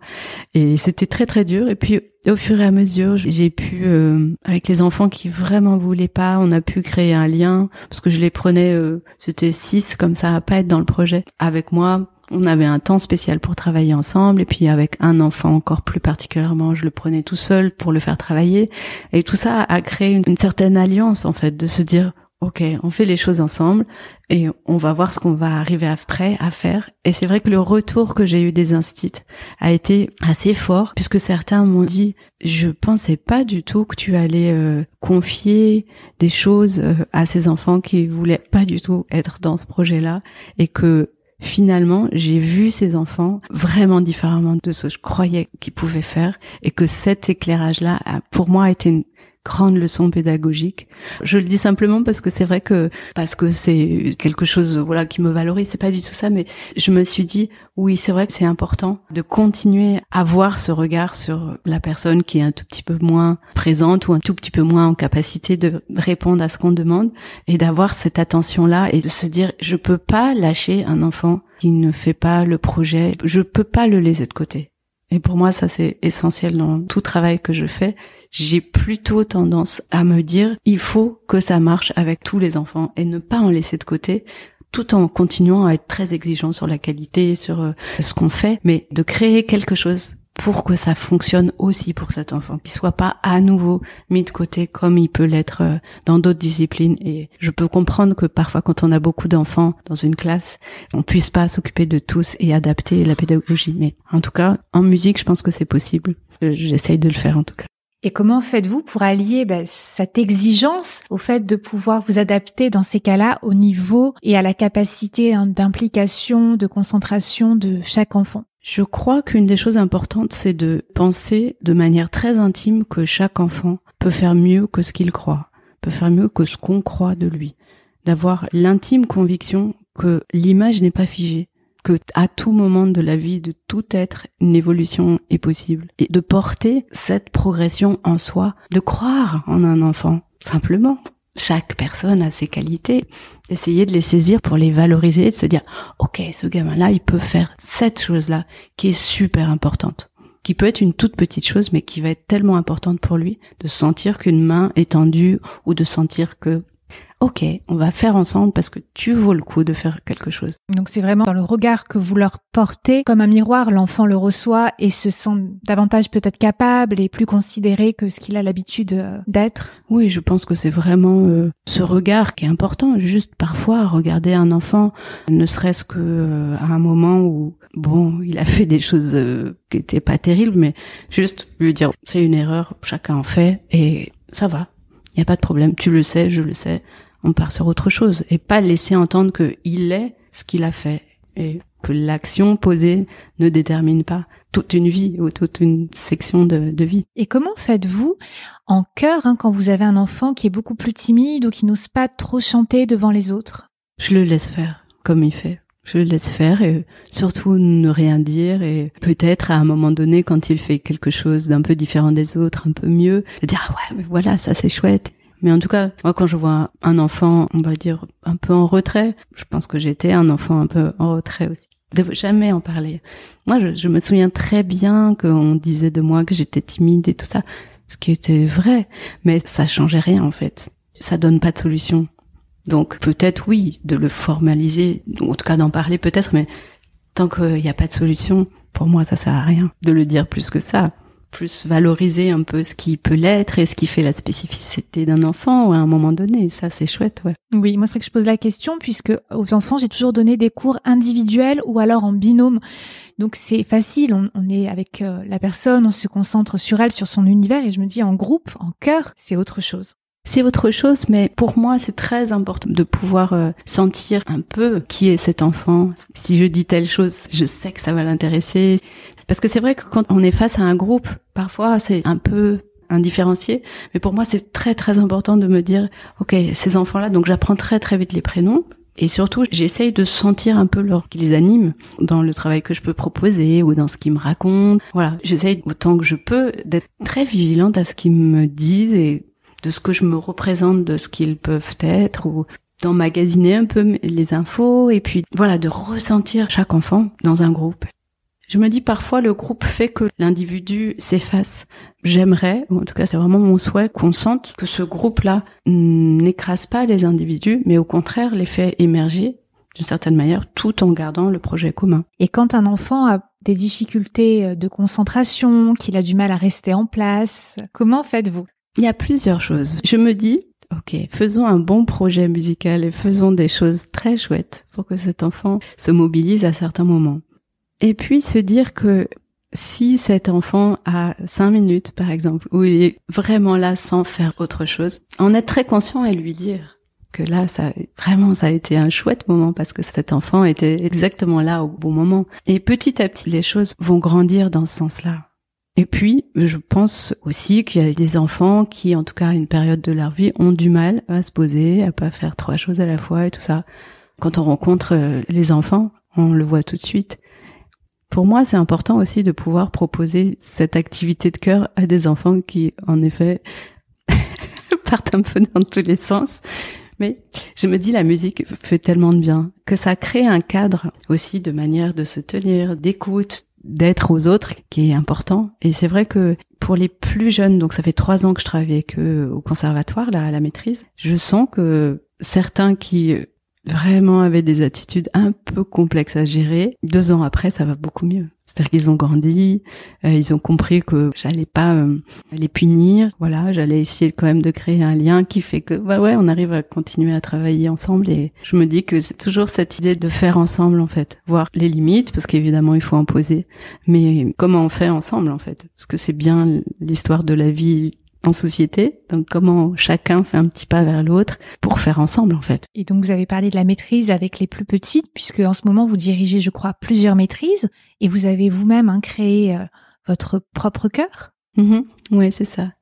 Et c'était très, très dur. Et puis, au fur et à mesure, j'ai pu, euh, avec les enfants qui vraiment voulaient pas, on a pu créer un lien parce que je les prenais, euh, c'était six comme ça à pas être dans le projet. Avec moi, on avait un temps spécial pour travailler ensemble et puis avec un enfant encore plus particulièrement, je le prenais tout seul pour le faire travailler. Et tout ça a créé une certaine alliance en fait, de se dire Ok, on fait les choses ensemble et on va voir ce qu'on va arriver après à faire. Et c'est vrai que le retour que j'ai eu des instits a été assez fort puisque certains m'ont dit je pensais pas du tout que tu allais euh, confier des choses euh, à ces enfants qui voulaient pas du tout être dans ce projet-là et que finalement, j'ai vu ces enfants vraiment différemment de ce que je croyais qu'ils pouvaient faire et que cet éclairage-là, a, pour moi, été une grande leçon pédagogique. Je le dis simplement parce que c'est vrai que parce que c'est quelque chose voilà qui me valorise, c'est pas du tout ça mais je me suis dit oui, c'est vrai que c'est important de continuer à avoir ce regard sur la personne qui est un tout petit peu moins présente ou un tout petit peu moins en capacité de répondre à ce qu'on demande et d'avoir cette attention-là et de se dire je peux pas lâcher un enfant qui ne fait pas le projet, je peux pas le laisser de côté. Et pour moi, ça c'est essentiel dans tout travail que je fais. J'ai plutôt tendance à me dire, il faut que ça marche avec tous les enfants et ne pas en laisser de côté tout en continuant à être très exigeant sur la qualité, sur euh, ce qu'on fait, mais de créer quelque chose pour que ça fonctionne aussi pour cet enfant, qu'il soit pas à nouveau mis de côté comme il peut l'être euh, dans d'autres disciplines. Et je peux comprendre que parfois, quand on a beaucoup d'enfants dans une classe, on puisse pas s'occuper de tous et adapter la pédagogie. Mais en tout cas, en musique, je pense que c'est possible. J'essaye de le faire en tout cas. Et comment faites-vous pour allier bah, cette exigence au fait de pouvoir vous adapter dans ces cas-là au niveau et à la capacité hein, d'implication, de concentration de chaque enfant? Je crois qu'une des choses importantes, c'est de penser de manière très intime que chaque enfant peut faire mieux que ce qu'il croit, peut faire mieux que ce qu'on croit de lui, d'avoir l'intime conviction que l'image n'est pas figée, que à tout moment de la vie de tout être, une évolution est possible. Et de porter cette progression en soi, de croire en un enfant, simplement. Chaque personne a ses qualités. Essayer de les saisir pour les valoriser, de se dire, OK, ce gamin-là, il peut faire cette chose-là, qui est super importante qui peut être une toute petite chose, mais qui va être tellement importante pour lui, de sentir qu'une main est tendue ou de sentir que ok, on va faire ensemble parce que tu vaux le coup de faire quelque chose. Donc c'est vraiment dans le regard que vous leur portez, comme un miroir, l'enfant le reçoit et se sent davantage peut-être capable et plus considéré que ce qu'il a l'habitude euh, d'être. Oui, je pense que c'est vraiment euh, ce regard qui est important. Juste parfois regarder un enfant, ne serait-ce que euh, à un moment où bon, il a fait des choses qui étaient pas terribles, mais juste lui dire c'est une erreur, chacun en fait et ça va. Il n'y a pas de problème. Tu le sais, je le sais on part sur autre chose et pas laisser entendre qu'il est ce qu'il a fait et que l'action posée ne détermine pas toute une vie ou toute une section de, vie. Et comment faites-vous en chœur hein, quand vous avez un enfant qui est beaucoup plus timide ou qui n'ose pas trop chanter devant les autres? Je le laisse faire comme il fait. Je le laisse faire et surtout ne rien dire et peut-être à un moment donné quand il fait quelque chose d'un peu différent des autres, un peu mieux, de dire ah ouais mais voilà ça c'est chouette mais en tout cas, moi, quand je vois un enfant, on va dire, un peu en retrait, je pense que j'étais un enfant un peu en retrait aussi. De jamais en parler. Moi, je, je me souviens très bien qu'on disait de moi que j'étais timide et tout ça, ce qui était vrai, mais ça changeait rien en fait. Ça donne pas de solution. Donc peut-être oui, de le formaliser, ou en tout cas d'en parler peut-être, mais tant qu'il n'y a pas de solution, pour moi ça sert à rien de le dire plus que ça plus valoriser un peu ce qui peut l'être et ce qui fait la spécificité d'un enfant à un moment donné. Ça, c'est chouette, ouais. Oui, moi, c'est vrai que je pose la question puisque aux enfants, j'ai toujours donné des cours individuels ou alors en binôme. Donc, c'est facile. On, est avec euh, la personne, on se concentre sur elle, sur son univers et je me dis en groupe, en cœur, c'est autre chose. C'est autre chose, mais pour moi, c'est très important de pouvoir euh, sentir un peu qui est cet enfant. Si je dis telle chose, je sais que ça va l'intéresser. Parce que c'est vrai que quand on est face à un groupe, parfois c'est un peu indifférencié, mais pour moi c'est très très important de me dire, ok, ces enfants-là, donc j'apprends très très vite les prénoms, et surtout, j'essaye de sentir un peu leur qui les anime dans le travail que je peux proposer ou dans ce qu'ils me racontent. Voilà, j'essaye autant que je peux d'être très vigilante à ce qu'ils me disent et de ce que je me représente de ce qu'ils peuvent être ou d'emmagasiner un peu les infos et puis voilà de ressentir chaque enfant dans un groupe je me dis parfois le groupe fait que l'individu s'efface. J'aimerais, en tout cas c'est vraiment mon souhait, qu'on sente que ce groupe-là n'écrase pas les individus, mais au contraire les fait émerger d'une certaine manière tout en gardant le projet commun. Et quand un enfant a des difficultés de concentration, qu'il a du mal à rester en place, comment faites-vous? Il y a plusieurs choses. Je me dis, ok, faisons un bon projet musical et faisons des choses très chouettes pour que cet enfant se mobilise à certains moments. Et puis se dire que si cet enfant a cinq minutes, par exemple, où il est vraiment là sans faire autre chose, en être très conscient et lui dire que là, ça, vraiment, ça a été un chouette moment parce que cet enfant était exactement là au bon moment. Et petit à petit, les choses vont grandir dans ce sens-là. Et puis, je pense aussi qu'il y a des enfants qui, en tout cas, à une période de leur vie, ont du mal à se poser, à pas faire trois choses à la fois et tout ça. Quand on rencontre euh, les enfants, on le voit tout de suite. Pour moi, c'est important aussi de pouvoir proposer cette activité de cœur à des enfants qui, en effet, partent un peu dans tous les sens. Mais je me dis, la musique fait tellement de bien que ça crée un cadre aussi de manière de se tenir, d'écoute, d'être aux autres qui est important. Et c'est vrai que pour les plus jeunes, donc ça fait trois ans que je travaille avec eux au conservatoire, là, à la maîtrise, je sens que certains qui vraiment avaient des attitudes un peu complexes à gérer. Deux ans après, ça va beaucoup mieux. C'est-à-dire qu'ils ont grandi, euh, ils ont compris que j'allais pas euh, les punir. Voilà, j'allais essayer quand même de créer un lien qui fait que, bah ouais, on arrive à continuer à travailler ensemble. Et je me dis que c'est toujours cette idée de faire ensemble en fait, voir les limites parce qu'évidemment il faut en poser, mais comment on fait ensemble en fait, parce que c'est bien l'histoire de la vie en société. Donc comment chacun fait un petit pas vers l'autre pour faire ensemble en fait. Et donc vous avez parlé de la maîtrise avec les plus petites puisque en ce moment vous dirigez je crois plusieurs maîtrises et vous avez vous-même hein, créé euh, votre propre cœur. Mm Oui c'est ça.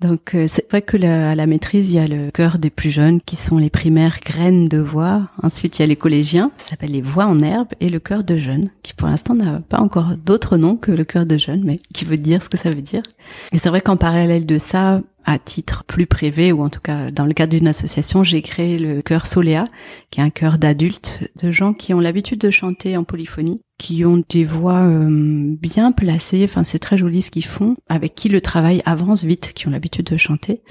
Donc euh, c'est vrai que à la maîtrise, il y a le cœur des plus jeunes qui sont les primaires graines de voix. Ensuite, il y a les collégiens, ça s'appelle les voix en herbe, et le cœur de jeunes, qui pour l'instant n'a pas encore d'autres noms que le cœur de jeunes, mais qui veut dire ce que ça veut dire. Et c'est vrai qu'en parallèle de ça, à titre plus privé ou en tout cas dans le cadre d'une association, j'ai créé le chœur Soléa, qui est un chœur d'adultes, de gens qui ont l'habitude de chanter en polyphonie, qui ont des voix euh, bien placées, enfin c'est très joli ce qu'ils font, avec qui le travail avance vite, qui ont l'habitude de chanter.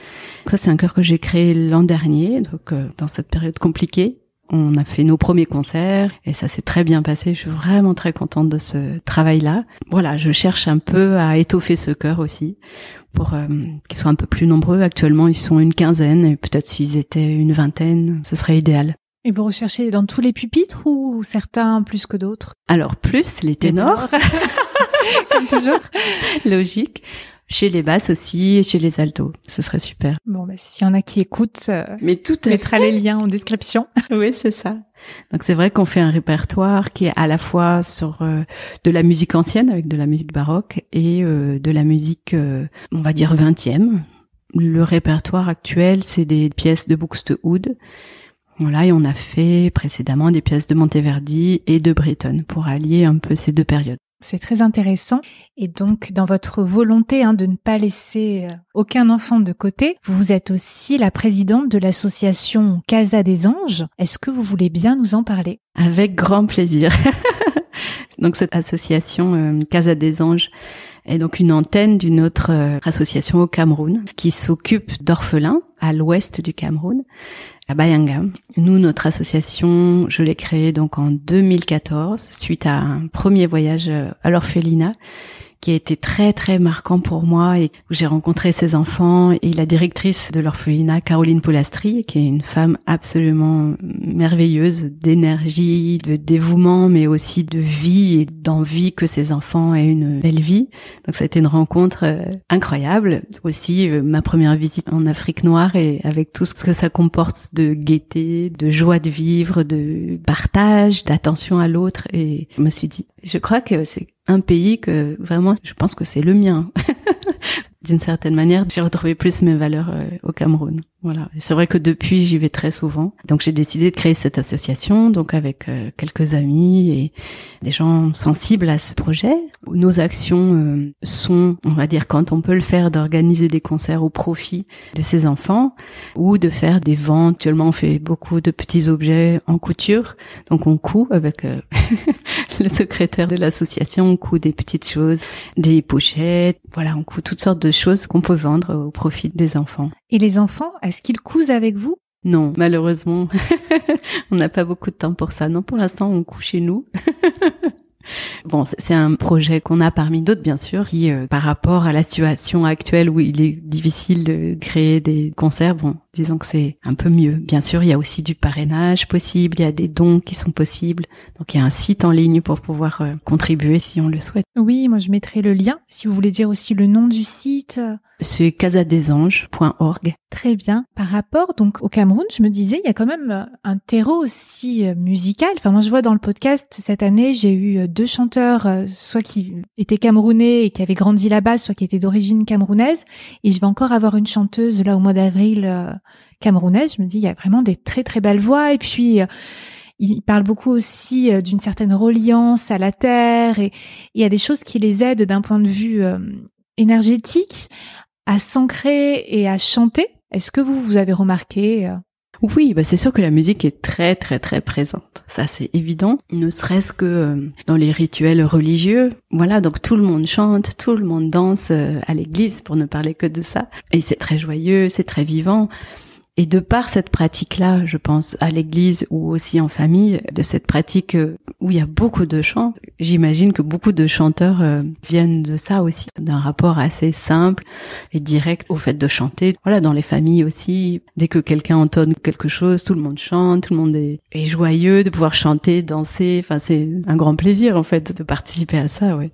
Donc ça c'est un chœur que j'ai créé l'an dernier, donc euh, dans cette période compliquée. On a fait nos premiers concerts et ça s'est très bien passé. Je suis vraiment très contente de ce travail-là. Voilà, je cherche un peu à étoffer ce chœur aussi pour euh, qu'ils soient un peu plus nombreux. Actuellement, ils sont une quinzaine et peut-être s'ils étaient une vingtaine, ce serait idéal. Et vous recherchez dans tous les pupitres ou certains plus que d'autres? Alors plus les ténors, comme toujours. Logique. Chez les basses aussi et chez les altos, ce serait super. Bon, bah, s'il y en a qui écoutent, euh, Mais tout on mettra les liens en description. oui, c'est ça. Donc c'est vrai qu'on fait un répertoire qui est à la fois sur euh, de la musique ancienne avec de la musique baroque et euh, de la musique, euh, on va dire, vingtième. Le répertoire actuel, c'est des pièces de Buxtehude. Voilà, et on a fait précédemment des pièces de Monteverdi et de Britten pour allier un peu ces deux périodes. C'est très intéressant. Et donc, dans votre volonté hein, de ne pas laisser euh, aucun enfant de côté, vous êtes aussi la présidente de l'association Casa des Anges. Est-ce que vous voulez bien nous en parler? Avec grand plaisir. donc cette association euh, Casa des Anges est donc une antenne d'une autre euh, association au Cameroun qui s'occupe d'orphelins à l'ouest du Cameroun, à Bayanga. Nous, notre association, je l'ai créée donc en 2014 suite à un premier voyage euh, à l'orphelinat qui a été très très marquant pour moi et où j'ai rencontré ces enfants et la directrice de l'orphelinat Caroline Polastri qui est une femme absolument merveilleuse d'énergie, de dévouement mais aussi de vie et d'envie que ces enfants aient une belle vie. Donc ça a été une rencontre euh, incroyable. Aussi euh, ma première visite en Afrique noire et avec tout ce que ça comporte de gaieté, de joie de vivre, de partage, d'attention à l'autre et je me suis dit je crois que c'est un pays que vraiment, je pense que c'est le mien. D'une certaine manière, j'ai retrouvé plus mes valeurs euh, au Cameroun. Voilà. C'est vrai que depuis, j'y vais très souvent. Donc j'ai décidé de créer cette association, donc avec euh, quelques amis et des gens sensibles à ce projet. Nos actions euh, sont, on va dire, quand on peut le faire, d'organiser des concerts au profit de ces enfants ou de faire des ventes. Actuellement, on fait beaucoup de petits objets en couture. Donc on coud avec euh, le secrétaire de l'association, on coud des petites choses, des pochettes. Voilà, on coud toutes sortes de choses qu'on peut vendre au profit des enfants. Et les enfants, est-ce qu'ils cousent avec vous? Non, malheureusement, on n'a pas beaucoup de temps pour ça. Non, pour l'instant, on couche chez nous. Bon, c'est un projet qu'on a parmi d'autres, bien sûr, qui, euh, par rapport à la situation actuelle où il est difficile de créer des concerts, bon, disons que c'est un peu mieux. Bien sûr, il y a aussi du parrainage possible, il y a des dons qui sont possibles. Donc, il y a un site en ligne pour pouvoir euh, contribuer si on le souhaite. Oui, moi je mettrai le lien. Si vous voulez dire aussi le nom du site. C'est casadesanges.org. Très bien. Par rapport donc au Cameroun, je me disais, il y a quand même euh, un terreau aussi euh, musical. Enfin, moi je vois dans le podcast cette année, j'ai eu euh, deux chanteurs, soit qui étaient camerounais et qui avaient grandi là-bas, soit qui étaient d'origine camerounaise. Et je vais encore avoir une chanteuse là au mois d'avril camerounaise. Je me dis, il y a vraiment des très très belles voix. Et puis il parle beaucoup aussi d'une certaine reliance à la terre et il y a des choses qui les aident d'un point de vue énergétique à s'ancrer et à chanter. Est-ce que vous, vous avez remarqué oui, bah c'est sûr que la musique est très très très présente. Ça c'est évident. Ne serait-ce que euh, dans les rituels religieux. Voilà, donc tout le monde chante, tout le monde danse euh, à l'église pour ne parler que de ça. Et c'est très joyeux, c'est très vivant. Et de par cette pratique-là, je pense à l'église ou aussi en famille, de cette pratique euh, où il y a beaucoup de chants, j'imagine que beaucoup de chanteurs euh, viennent de ça aussi, d'un rapport assez simple et direct au fait de chanter. Voilà, dans les familles aussi, dès que quelqu'un entonne quelque chose, tout le monde chante, tout le monde est, joyeux de pouvoir chanter, danser. Enfin, c'est un grand plaisir en fait de participer à ça, ouais.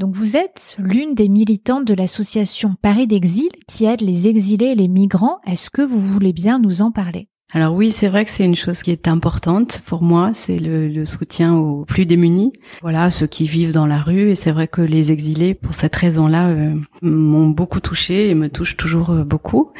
Donc vous êtes l'une des militantes de l'association Paris d'Exil qui aide les exilés et les migrants. Est-ce que vous voulez bien nous en parler? Alors oui, c'est vrai que c'est une chose qui est importante pour moi, c'est le, soutien aux plus démunis, voilà, ceux qui vivent dans la rue. Et c'est vrai que les exilés, pour cette raison-là, euh, m'ont beaucoup touché et me touchent toujours euh, beaucoup.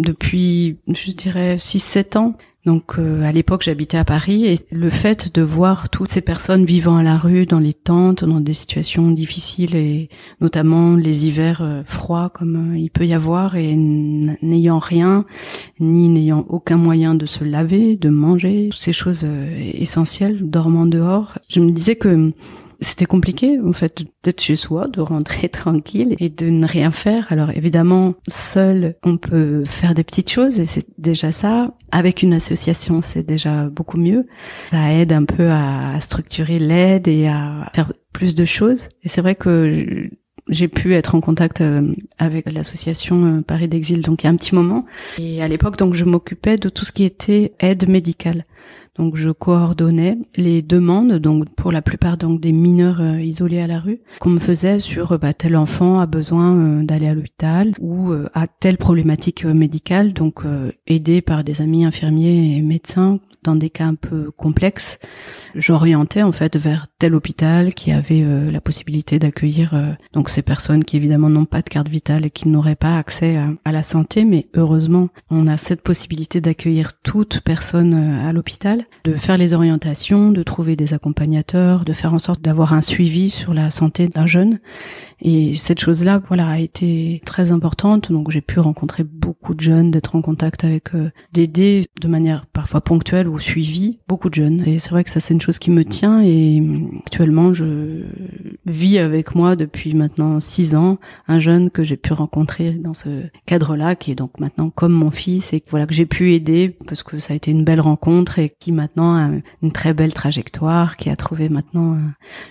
Depuis, je dirais, 6-7 ans, donc euh, à l'époque j'habitais à Paris et le fait de voir toutes ces personnes vivant à la rue, dans les tentes, dans des situations difficiles et notamment les hivers euh, froids comme euh, il peut y avoir et n'ayant rien, ni n'ayant aucun moyen de se laver, de manger, ces choses essentielles, dormant dehors, je me disais que c'était compliqué en fait d'être chez soi, de rentrer tranquille et de ne rien faire. Alors évidemment, seul, on peut faire des petites choses et c'est déjà ça. Avec une association, c'est déjà beaucoup mieux. Ça aide un peu à structurer l'aide et à faire plus de choses. Et c'est vrai que j'ai pu être en contact euh, avec l'association euh, Paris d'Exil donc il y a un petit moment et à l'époque donc je m'occupais de tout ce qui était aide médicale. Donc je coordonnais les demandes, donc pour la plupart donc des mineurs euh, isolés à la rue, qu'on me faisait sur bah, tel enfant a besoin euh, d'aller à l'hôpital ou euh, a telle problématique médicale, donc aidé par des amis infirmiers et médecins dans des cas un peu complexes, j'orientais en fait vers tel hôpital qui avait euh, la possibilité d'accueillir euh, donc ces personnes qui évidemment n'ont pas de carte vitale et qui n'auraient pas accès à, la santé, mais heureusement on a cette possibilité d'accueillir toute personne euh, à l'hôpital, de faire les orientations, de trouver des accompagnateurs, de faire en sorte d'avoir un suivi sur la santé d'un jeune et cette chose-là, voilà, a été très importante. Donc j'ai pu rencontrer beaucoup de jeunes, d'être en contact avec euh, d'aider de manière parfois ponctuelle ou suivie beaucoup de jeunes. Et c'est vrai que ça c'est une chose qui me tient. Et actuellement, je vis avec moi depuis maintenant six ans un jeune que j'ai pu rencontrer dans ce cadre-là, qui est donc maintenant comme mon fils et voilà que j'ai pu aider parce que ça a été une belle rencontre et qui maintenant a une très belle trajectoire, qui a trouvé maintenant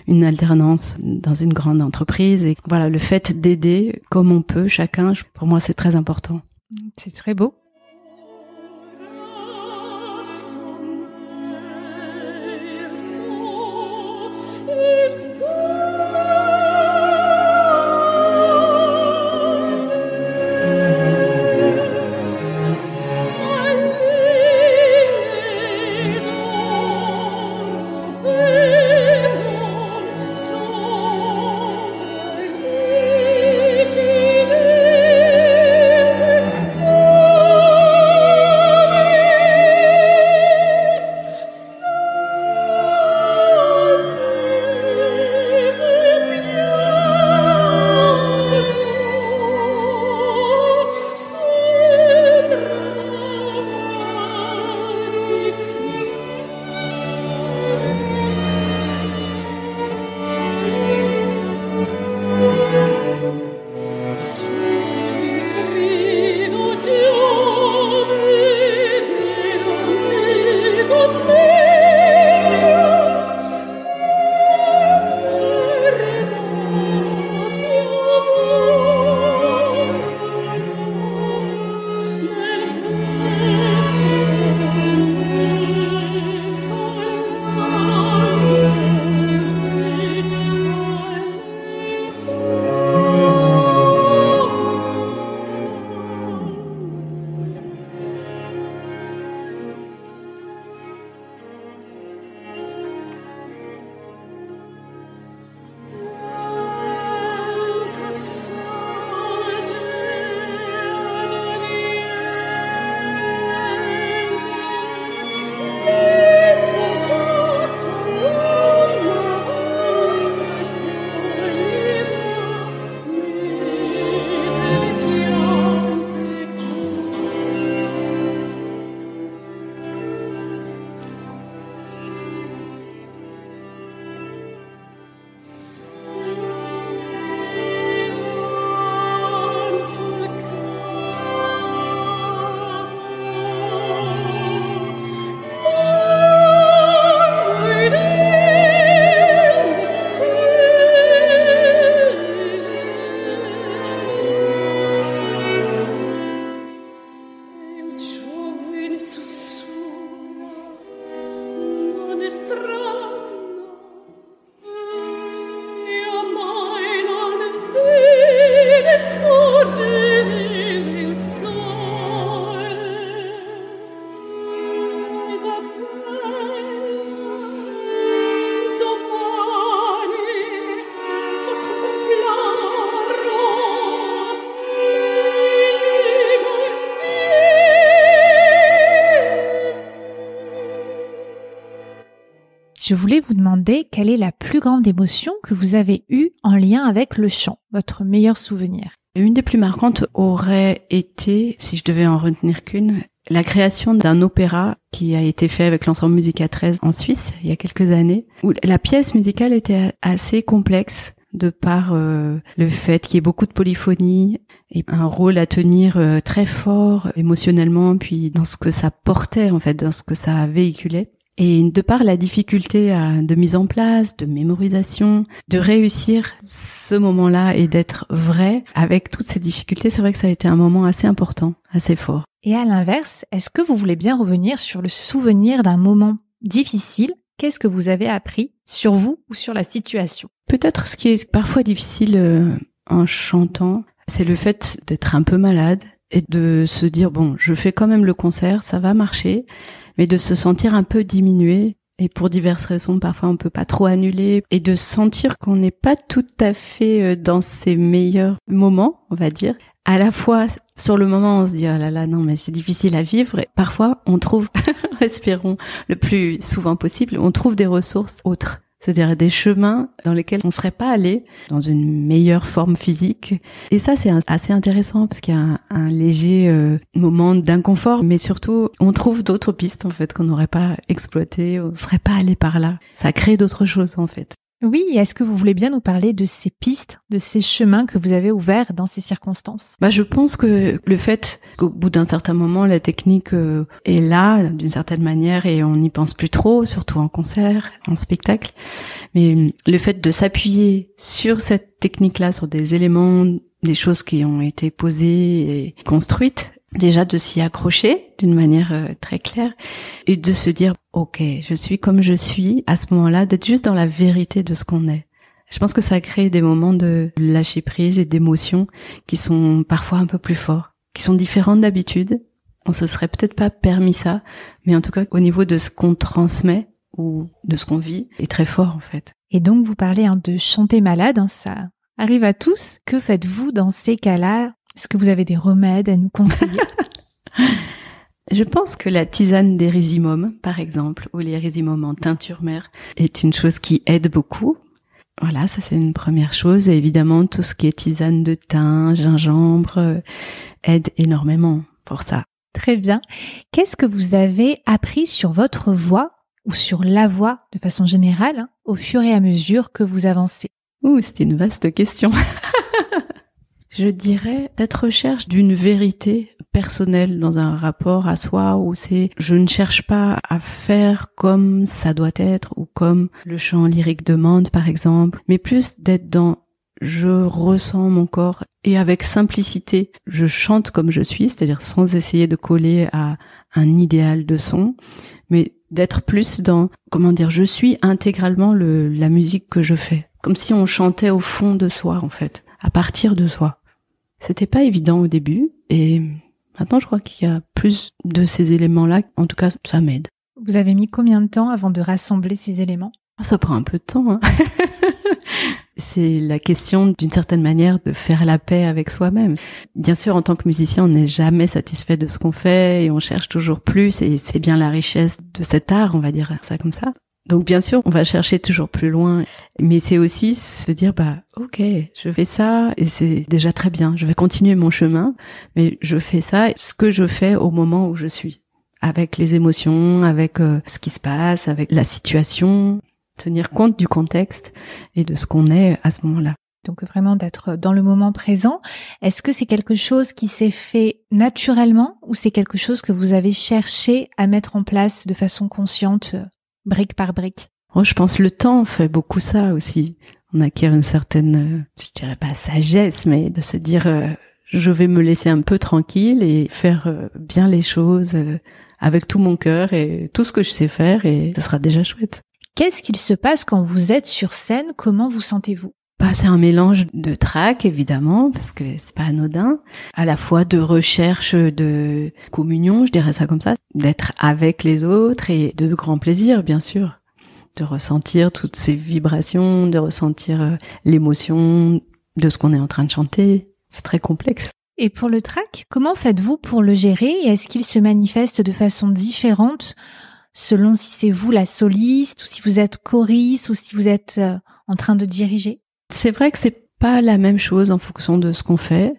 une alternance dans une grande entreprise et voilà, le fait d'aider comme on peut chacun, pour moi, c'est très important. C'est très beau. Je voulais vous demander quelle est la plus grande émotion que vous avez eue en lien avec le chant, votre meilleur souvenir. Une des plus marquantes aurait été, si je devais en retenir qu'une, la création d'un opéra qui a été fait avec l'ensemble Musica 13 en Suisse il y a quelques années, où la pièce musicale était assez complexe de par euh, le fait qu'il y ait beaucoup de polyphonie et un rôle à tenir euh, très fort émotionnellement, puis dans ce que ça portait en fait, dans ce que ça véhiculait. Et de par la difficulté de mise en place, de mémorisation, de réussir ce moment-là et d'être vrai avec toutes ces difficultés, c'est vrai que ça a été un moment assez important, assez fort. Et à l'inverse, est-ce que vous voulez bien revenir sur le souvenir d'un moment difficile? Qu'est-ce que vous avez appris sur vous ou sur la situation? Peut-être ce qui est parfois difficile euh, en chantant, c'est le fait d'être un peu malade et de se dire bon, je fais quand même le concert, ça va marcher, mais de se sentir un peu diminué et pour diverses raisons, parfois on peut pas trop annuler et de sentir qu'on n'est pas tout à fait euh, dans ses meilleurs moments, on va dire. À la fois, sur le moment, on se dit, oh là là, non, mais c'est difficile à vivre. Et parfois, on trouve, respirons le plus souvent possible, on trouve des ressources autres c'est-à-dire des chemins dans lesquels on serait pas allé dans une meilleure forme physique. Et ça, c'est assez intéressant parce qu'il y a un, léger euh, moment d'inconfort, mais surtout, on trouve d'autres pistes en fait qu'on n'aurait pas exploitées, on serait pas allé par là. Ça crée d'autres choses en fait. Oui, est-ce que vous voulez bien nous parler de ces pistes, de ces chemins que vous avez ouverts dans ces circonstances? Bah, je pense que le fait qu'au bout d'un certain moment, la technique euh, est là d'une certaine manière et on n'y pense plus trop, surtout en concert, en spectacle. Mais euh, le fait de s'appuyer sur cette technique-là, sur des éléments, des choses qui ont été posées et construites, déjà de s'y accrocher d'une manière euh, très claire et de se dire ok je suis comme je suis à ce moment-là d'être juste dans la vérité de ce qu'on est. Je pense que ça crée des moments de lâcher prise et d'émotion qui sont parfois un peu plus forts qui sont différents d'habitude. On se serait peut-être pas permis ça mais en tout cas au niveau de ce qu'on transmet ou de ce qu'on vit est très fort en fait. Et donc vous parlez hein, de chanter malade hein, ça arrive à tous. Que faites-vous dans ces cas-là est-ce que vous avez des remèdes à nous conseiller? Je pense que la tisane des rhizimums, par exemple, ou les rhizimums en teinture mère, est une chose qui aide beaucoup. Voilà, ça c'est une première chose. Et évidemment, tout ce qui est tisane de thym, gingembre, euh, aide énormément pour ça. Très bien. Qu'est-ce que vous avez appris sur votre voix ou sur la voix de façon générale hein, au fur et à mesure que vous avancez? Ouh, c'est une vaste question. Je dirais cette recherche d'une vérité personnelle dans un rapport à soi où c'est je ne cherche pas à faire comme ça doit être ou comme le chant lyrique demande par exemple, mais plus d'être dans je ressens mon corps et avec simplicité, je chante comme je suis, c'est-à-dire sans essayer de coller à un idéal de son, mais d'être plus dans comment dire, je suis intégralement le, la musique que je fais, comme si on chantait au fond de soi en fait, à partir de soi. C'était pas évident au début et maintenant je crois qu'il y a plus de ces éléments-là. En tout cas, ça m'aide. Vous avez mis combien de temps avant de rassembler ces éléments? Ah, Ça prend un peu de temps. Hein C'est la question d'une certaine manière de faire la paix avec soi-même. Bien sûr, en tant que musicien, on n'est jamais satisfait de ce qu'on fait et on cherche toujours plus et c'est bien la richesse de cet art, on va dire ça comme ça. Donc bien sûr, on va chercher toujours plus loin, mais c'est aussi se dire bah OK, je fais ça et c'est déjà très bien. Je vais continuer mon chemin, mais je fais ça ce que je fais au moment où je suis avec les émotions, avec euh, ce qui se passe, avec la situation, tenir compte du contexte et de ce qu'on est à ce moment-là. Donc vraiment d'être dans le moment présent. Est-ce que c'est quelque chose qui s'est fait naturellement ou c'est quelque chose que vous avez cherché à mettre en place de façon consciente? Brique par brique Oh, je pense le temps fait beaucoup ça aussi. On acquiert une certaine, euh, je dirais pas sagesse, mais de se dire, euh, je vais me laisser un peu tranquille et faire euh, bien les choses avec tout mon cœur et tout ce que je sais faire et ce sera déjà chouette. Qu'est-ce qu'il se passe quand vous êtes sur scène? Comment vous sentez-vous? Bah, c'est un mélange de trac évidemment parce que c'est pas anodin, à la fois de recherche de communion, je dirais ça comme ça, d'être avec les autres et de grand plaisir bien sûr, de ressentir toutes ces vibrations, de ressentir euh, l'émotion de ce qu'on est en train de chanter. C'est très complexe. Et pour le trac, comment faites-vous pour le gérer est-ce qu'il se manifeste de façon différente selon si c'est vous la soliste ou si vous êtes choriste ou si vous êtes euh, en train de diriger? C'est vrai que c'est pas la même chose en fonction de ce qu'on fait.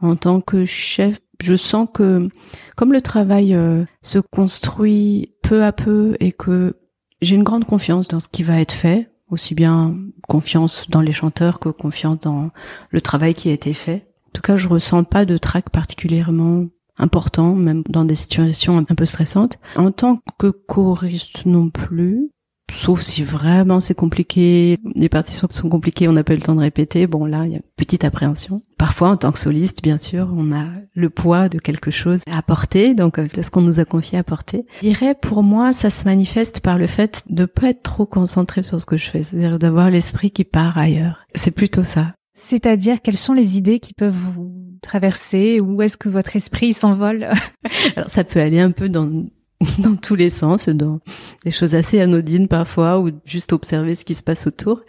En tant que chef, je sens que comme le travail euh, se construit peu à peu et que j'ai une grande confiance dans ce qui va être fait, aussi bien confiance dans les chanteurs que confiance dans le travail qui a été fait. En tout cas, je ressens pas de trac particulièrement important, même dans des situations un peu stressantes. En tant que choriste non plus, sauf si vraiment c'est compliqué, les partitions sont compliquées, on n'a pas eu le temps de répéter, bon là, il y a une petite appréhension. Parfois, en tant que soliste, bien sûr, on a le poids de quelque chose à porter, donc euh, ce qu'on nous a confié à porter. Je dirais, pour moi, ça se manifeste par le fait de pas être trop concentré sur ce que je fais, c'est-à-dire d'avoir l'esprit qui part ailleurs. C'est plutôt ça. C'est-à-dire, quelles sont les idées qui peuvent vous traverser Où est-ce que votre esprit s'envole? Alors, ça peut aller un peu dans dans tous les sens, dans des choses assez anodines parfois, ou juste observer ce qui se passe autour.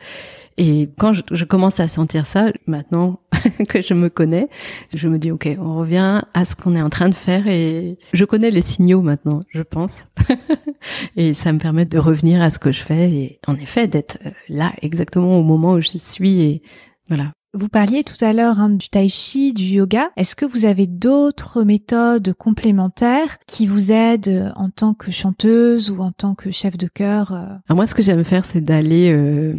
Et quand je, commence à sentir ça, maintenant que je me connais, je me dis ok, on revient à ce qu'on est en train de faire et je connais les signaux maintenant, je pense. et ça me permet de revenir à ce que je fais et en effet d'être là exactement au moment où je suis et voilà. Vous parliez tout à l'heure hein, du tai chi, du yoga. Est-ce que vous avez d'autres méthodes complémentaires qui vous aident en tant que chanteuse ou en tant que chef de chœur euh Alors moi, ce que j'aime faire, c'est d'aller euh,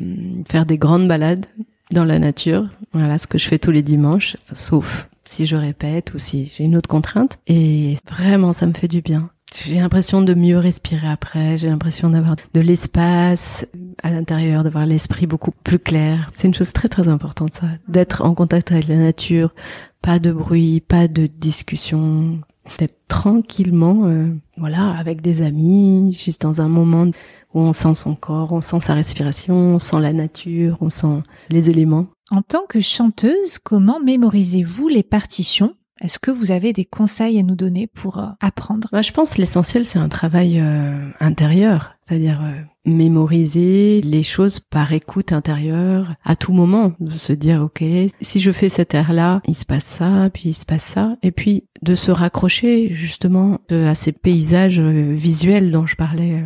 faire des grandes balades dans la nature. Voilà ce que je fais tous les dimanches, sauf si je répète ou si j'ai une autre contrainte. Et vraiment, ça me fait du bien. J'ai l'impression de mieux respirer après, j'ai l'impression d'avoir de l'espace à l'intérieur, d'avoir l'esprit beaucoup plus clair. C'est une chose très très importante ça, d'être en contact avec la nature, pas de bruit, pas de discussion, d'être tranquillement, euh, voilà, avec des amis, juste dans un moment où on sent son corps, on sent sa respiration, on sent la nature, on sent les éléments. En tant que chanteuse, comment mémorisez-vous les partitions est-ce que vous avez des conseils à nous donner pour euh, apprendre? Bah, Je pense l'essentiel, c'est un travail euh, intérieur, c'est-à-dire euh, mémoriser les choses par écoute intérieure à tout moment, de se dire, OK, si je fais cette air-là, il se passe ça, puis il se passe ça, et puis de se raccrocher justement à ces paysages visuels dont je parlais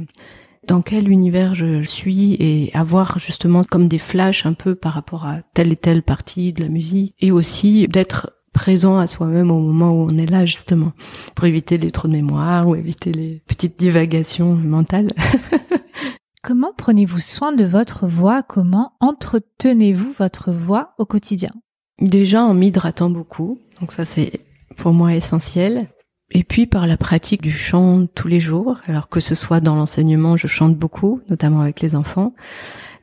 dans quel univers je suis et avoir justement comme des flashs un peu par rapport à telle et telle partie de la musique et aussi d'être présent à soi-même au moment où on est là justement pour éviter les trous de mémoire ou éviter les petites divagations mentales. Comment prenez-vous soin de votre voix? Comment entretenez-vous votre voix au quotidien? Déjà en m'hydratant beaucoup, donc ça c'est pour moi essentiel. Et puis par la pratique du chant tous les jours, alors que ce soit dans l'enseignement, je chante beaucoup, notamment avec les enfants.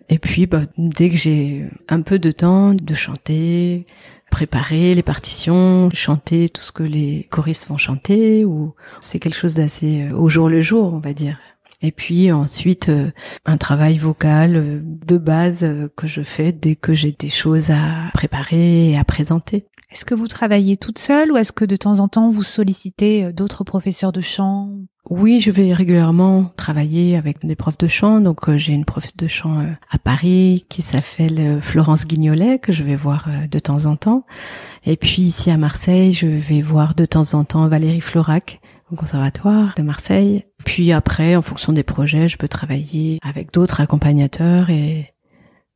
Et puis bah, dès que j'ai un peu de temps de chanter, préparer les partitions, chanter tout ce que les choristes vont chanter, ou c'est quelque chose d'assez euh, au jour le jour, on va dire. Et puis ensuite, euh, un travail vocal euh, de base que je fais dès que j'ai des choses à préparer et à présenter. Est-ce que vous travaillez toute seule ou est-ce que de temps en temps vous sollicitez d'autres professeurs de chant? Oui, je vais régulièrement travailler avec des profs de chant. Donc euh, j'ai une prof de chant euh, à Paris qui s'appelle euh, Florence Guignolet que je vais voir de temps en temps. Et puis ici à Marseille, je vais voir de temps en temps Valérie Florac au conservatoire de Marseille. Puis après, en fonction des projets, je peux travailler avec d'autres accompagnateurs et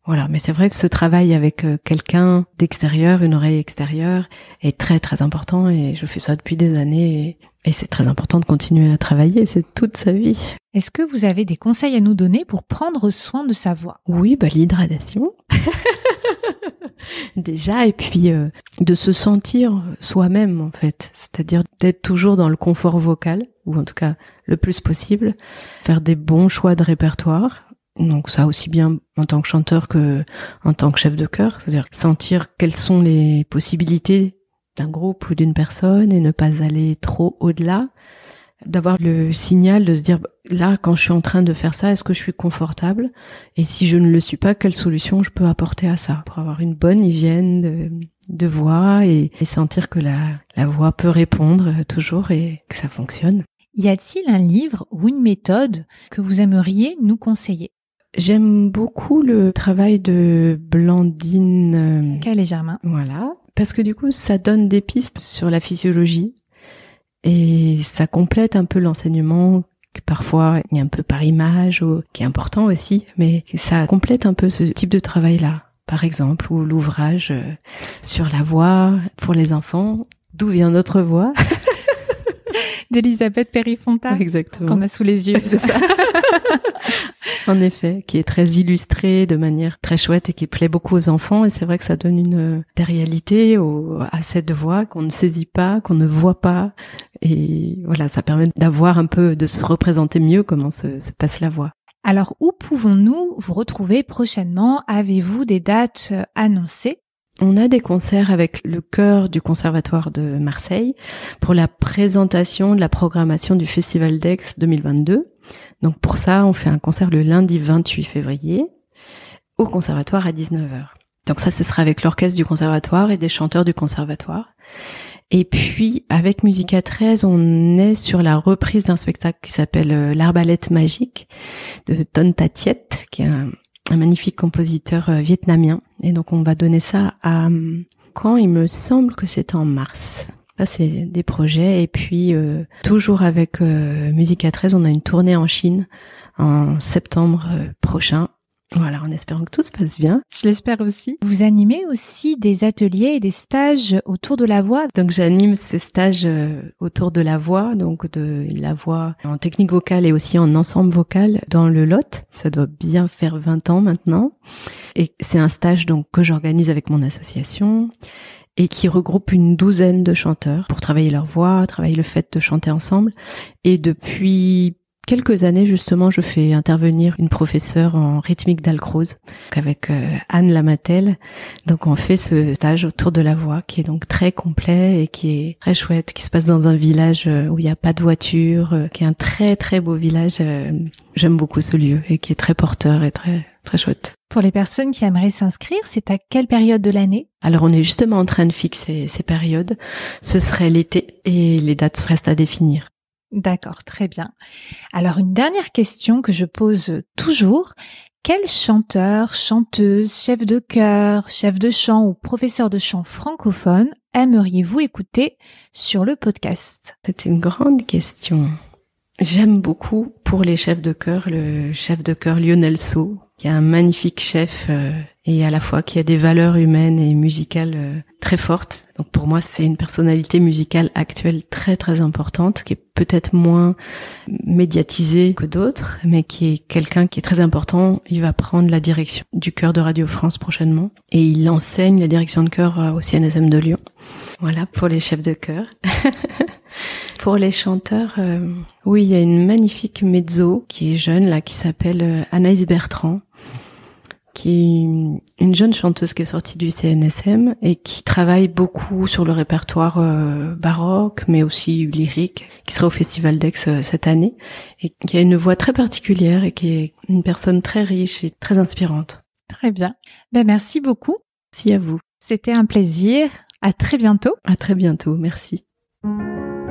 voilà, mais c'est vrai que ce travail avec quelqu'un d'extérieur, une oreille extérieure, est très très important et je fais ça depuis des années c'est très important de continuer à travailler, c'est toute sa vie. Est-ce que vous avez des conseils à nous donner pour prendre soin de sa voix? Oui, bah l'hydratation. Déjà, et puis euh, de se sentir soi-même en fait, c'est-à-dire d'être toujours dans le confort vocal, ou en tout cas le plus possible, faire des bons choix de répertoire, donc ça aussi bien en tant que chanteur que en tant que chef de chœur, c'est-à-dire sentir quelles sont les possibilités d'un groupe ou d'une personne et ne pas aller trop au-delà, d'avoir le signal de se dire là quand je suis en train de faire ça, est-ce que je suis confortable? Et si je ne le suis pas, quelle solution je peux apporter à ça? Pour avoir une bonne hygiène de, voix et, et, sentir que la, la voix peut répondre toujours et que ça fonctionne. Y a-t-il un livre ou une méthode que vous aimeriez nous conseiller? J'aime beaucoup le travail de Blandine. Quel est Germain Voilà, parce que du coup, ça donne des pistes sur la physiologie et ça complète un peu l'enseignement parfois il y a un peu par image, ou, qui est important aussi, mais ça complète un peu ce type de travail-là. Par exemple, ou l'ouvrage euh, sur la voix pour les enfants. D'où vient notre voix? D'Elisabeth Périfonta. Exactement. Qu'on a sous les yeux. C'est ça. en effet, qui est très illustré de manière très chouette et qui plaît beaucoup aux enfants. Et c'est vrai que ça donne une réalité au, à cette voix qu'on ne saisit pas, qu'on ne voit pas. Et voilà, ça permet d'avoir un peu, de se représenter mieux comment se, se passe la voix. Alors, où pouvons-nous vous retrouver prochainement? Avez-vous des dates annoncées? On a des concerts avec le chœur du Conservatoire de Marseille pour la présentation de la programmation du Festival d'Aix 2022. Donc pour ça, on fait un concert le lundi 28 février au Conservatoire à 19h. Donc ça, ce sera avec l'orchestre du Conservatoire et des chanteurs du Conservatoire. Et puis, avec Musica 13, on est sur la reprise d'un spectacle qui s'appelle euh, L'Arbalète magique de Ton Tatiet, qui est un, magnifique compositeur euh, vietnamien. Et donc on va donner ça à quand il me semble que c'est en mars. Ça c'est des projets et puis euh, toujours avec euh, Musica 13, on a une tournée en Chine en septembre euh, prochain voilà, en espérant que tout se passe bien. Je l'espère aussi. Vous animez aussi des ateliers et des stages autour de la voix. Donc j'anime ce stage euh, autour de la voix, donc de la voix en technique vocale et aussi en ensemble vocal dans le Lot. Ça doit bien faire 20 ans maintenant. Et c'est un stage donc que j'organise avec mon association et qui regroupe une douzaine de chanteurs pour travailler leur voix, travailler le fait de chanter ensemble. Et depuis quelques années, justement, je fais intervenir une professeure en rythmique d'Alcrose avec euh, Anne Lamatel. Donc, on fait ce stage autour de la voix qui est donc très complet et qui est très chouette, qui se passe dans un village euh, où il n'y a pas de voiture, euh, qui est un très très beau village. J'aime beaucoup ce lieu et qui est très porteur et très très chouette. Pour les personnes qui aimeraient s'inscrire, c'est à quelle période de l'année? Alors on est justement en train de fixer ces périodes. Ce serait l'été et les dates restent à définir. D'accord, très bien. Alors une dernière question que je pose toujours. Quel chanteur, chanteuse, chef de chœur, chef de chant ou professeur de chant francophone aimeriez-vous écouter sur le podcast? C'est une grande question. J'aime beaucoup pour les chefs de chœur le chef de chœur Lionel So, qui est un magnifique chef euh, et à la fois qui a des valeurs humaines et musicales euh, très fortes. Donc pour moi, c'est une personnalité musicale actuelle très très importante, qui est peut-être moins médiatisée que d'autres, mais qui est quelqu'un qui est très important. Il va prendre la direction du chœur de Radio France prochainement et il enseigne la direction de chœur euh, au CNSM de Lyon. Voilà pour les chefs de chœur. Pour les chanteurs, euh, oui, il y a une magnifique mezzo qui est jeune là, qui s'appelle euh, Anaïs Bertrand, qui est une jeune chanteuse qui est sortie du CNSM et qui travaille beaucoup sur le répertoire euh, baroque, mais aussi lyrique, qui sera au Festival d'Aix cette année, et qui a une voix très particulière et qui est une personne très riche et très inspirante. Très bien. Ben, merci beaucoup. Merci à vous. C'était un plaisir. À très bientôt. À très bientôt. Merci.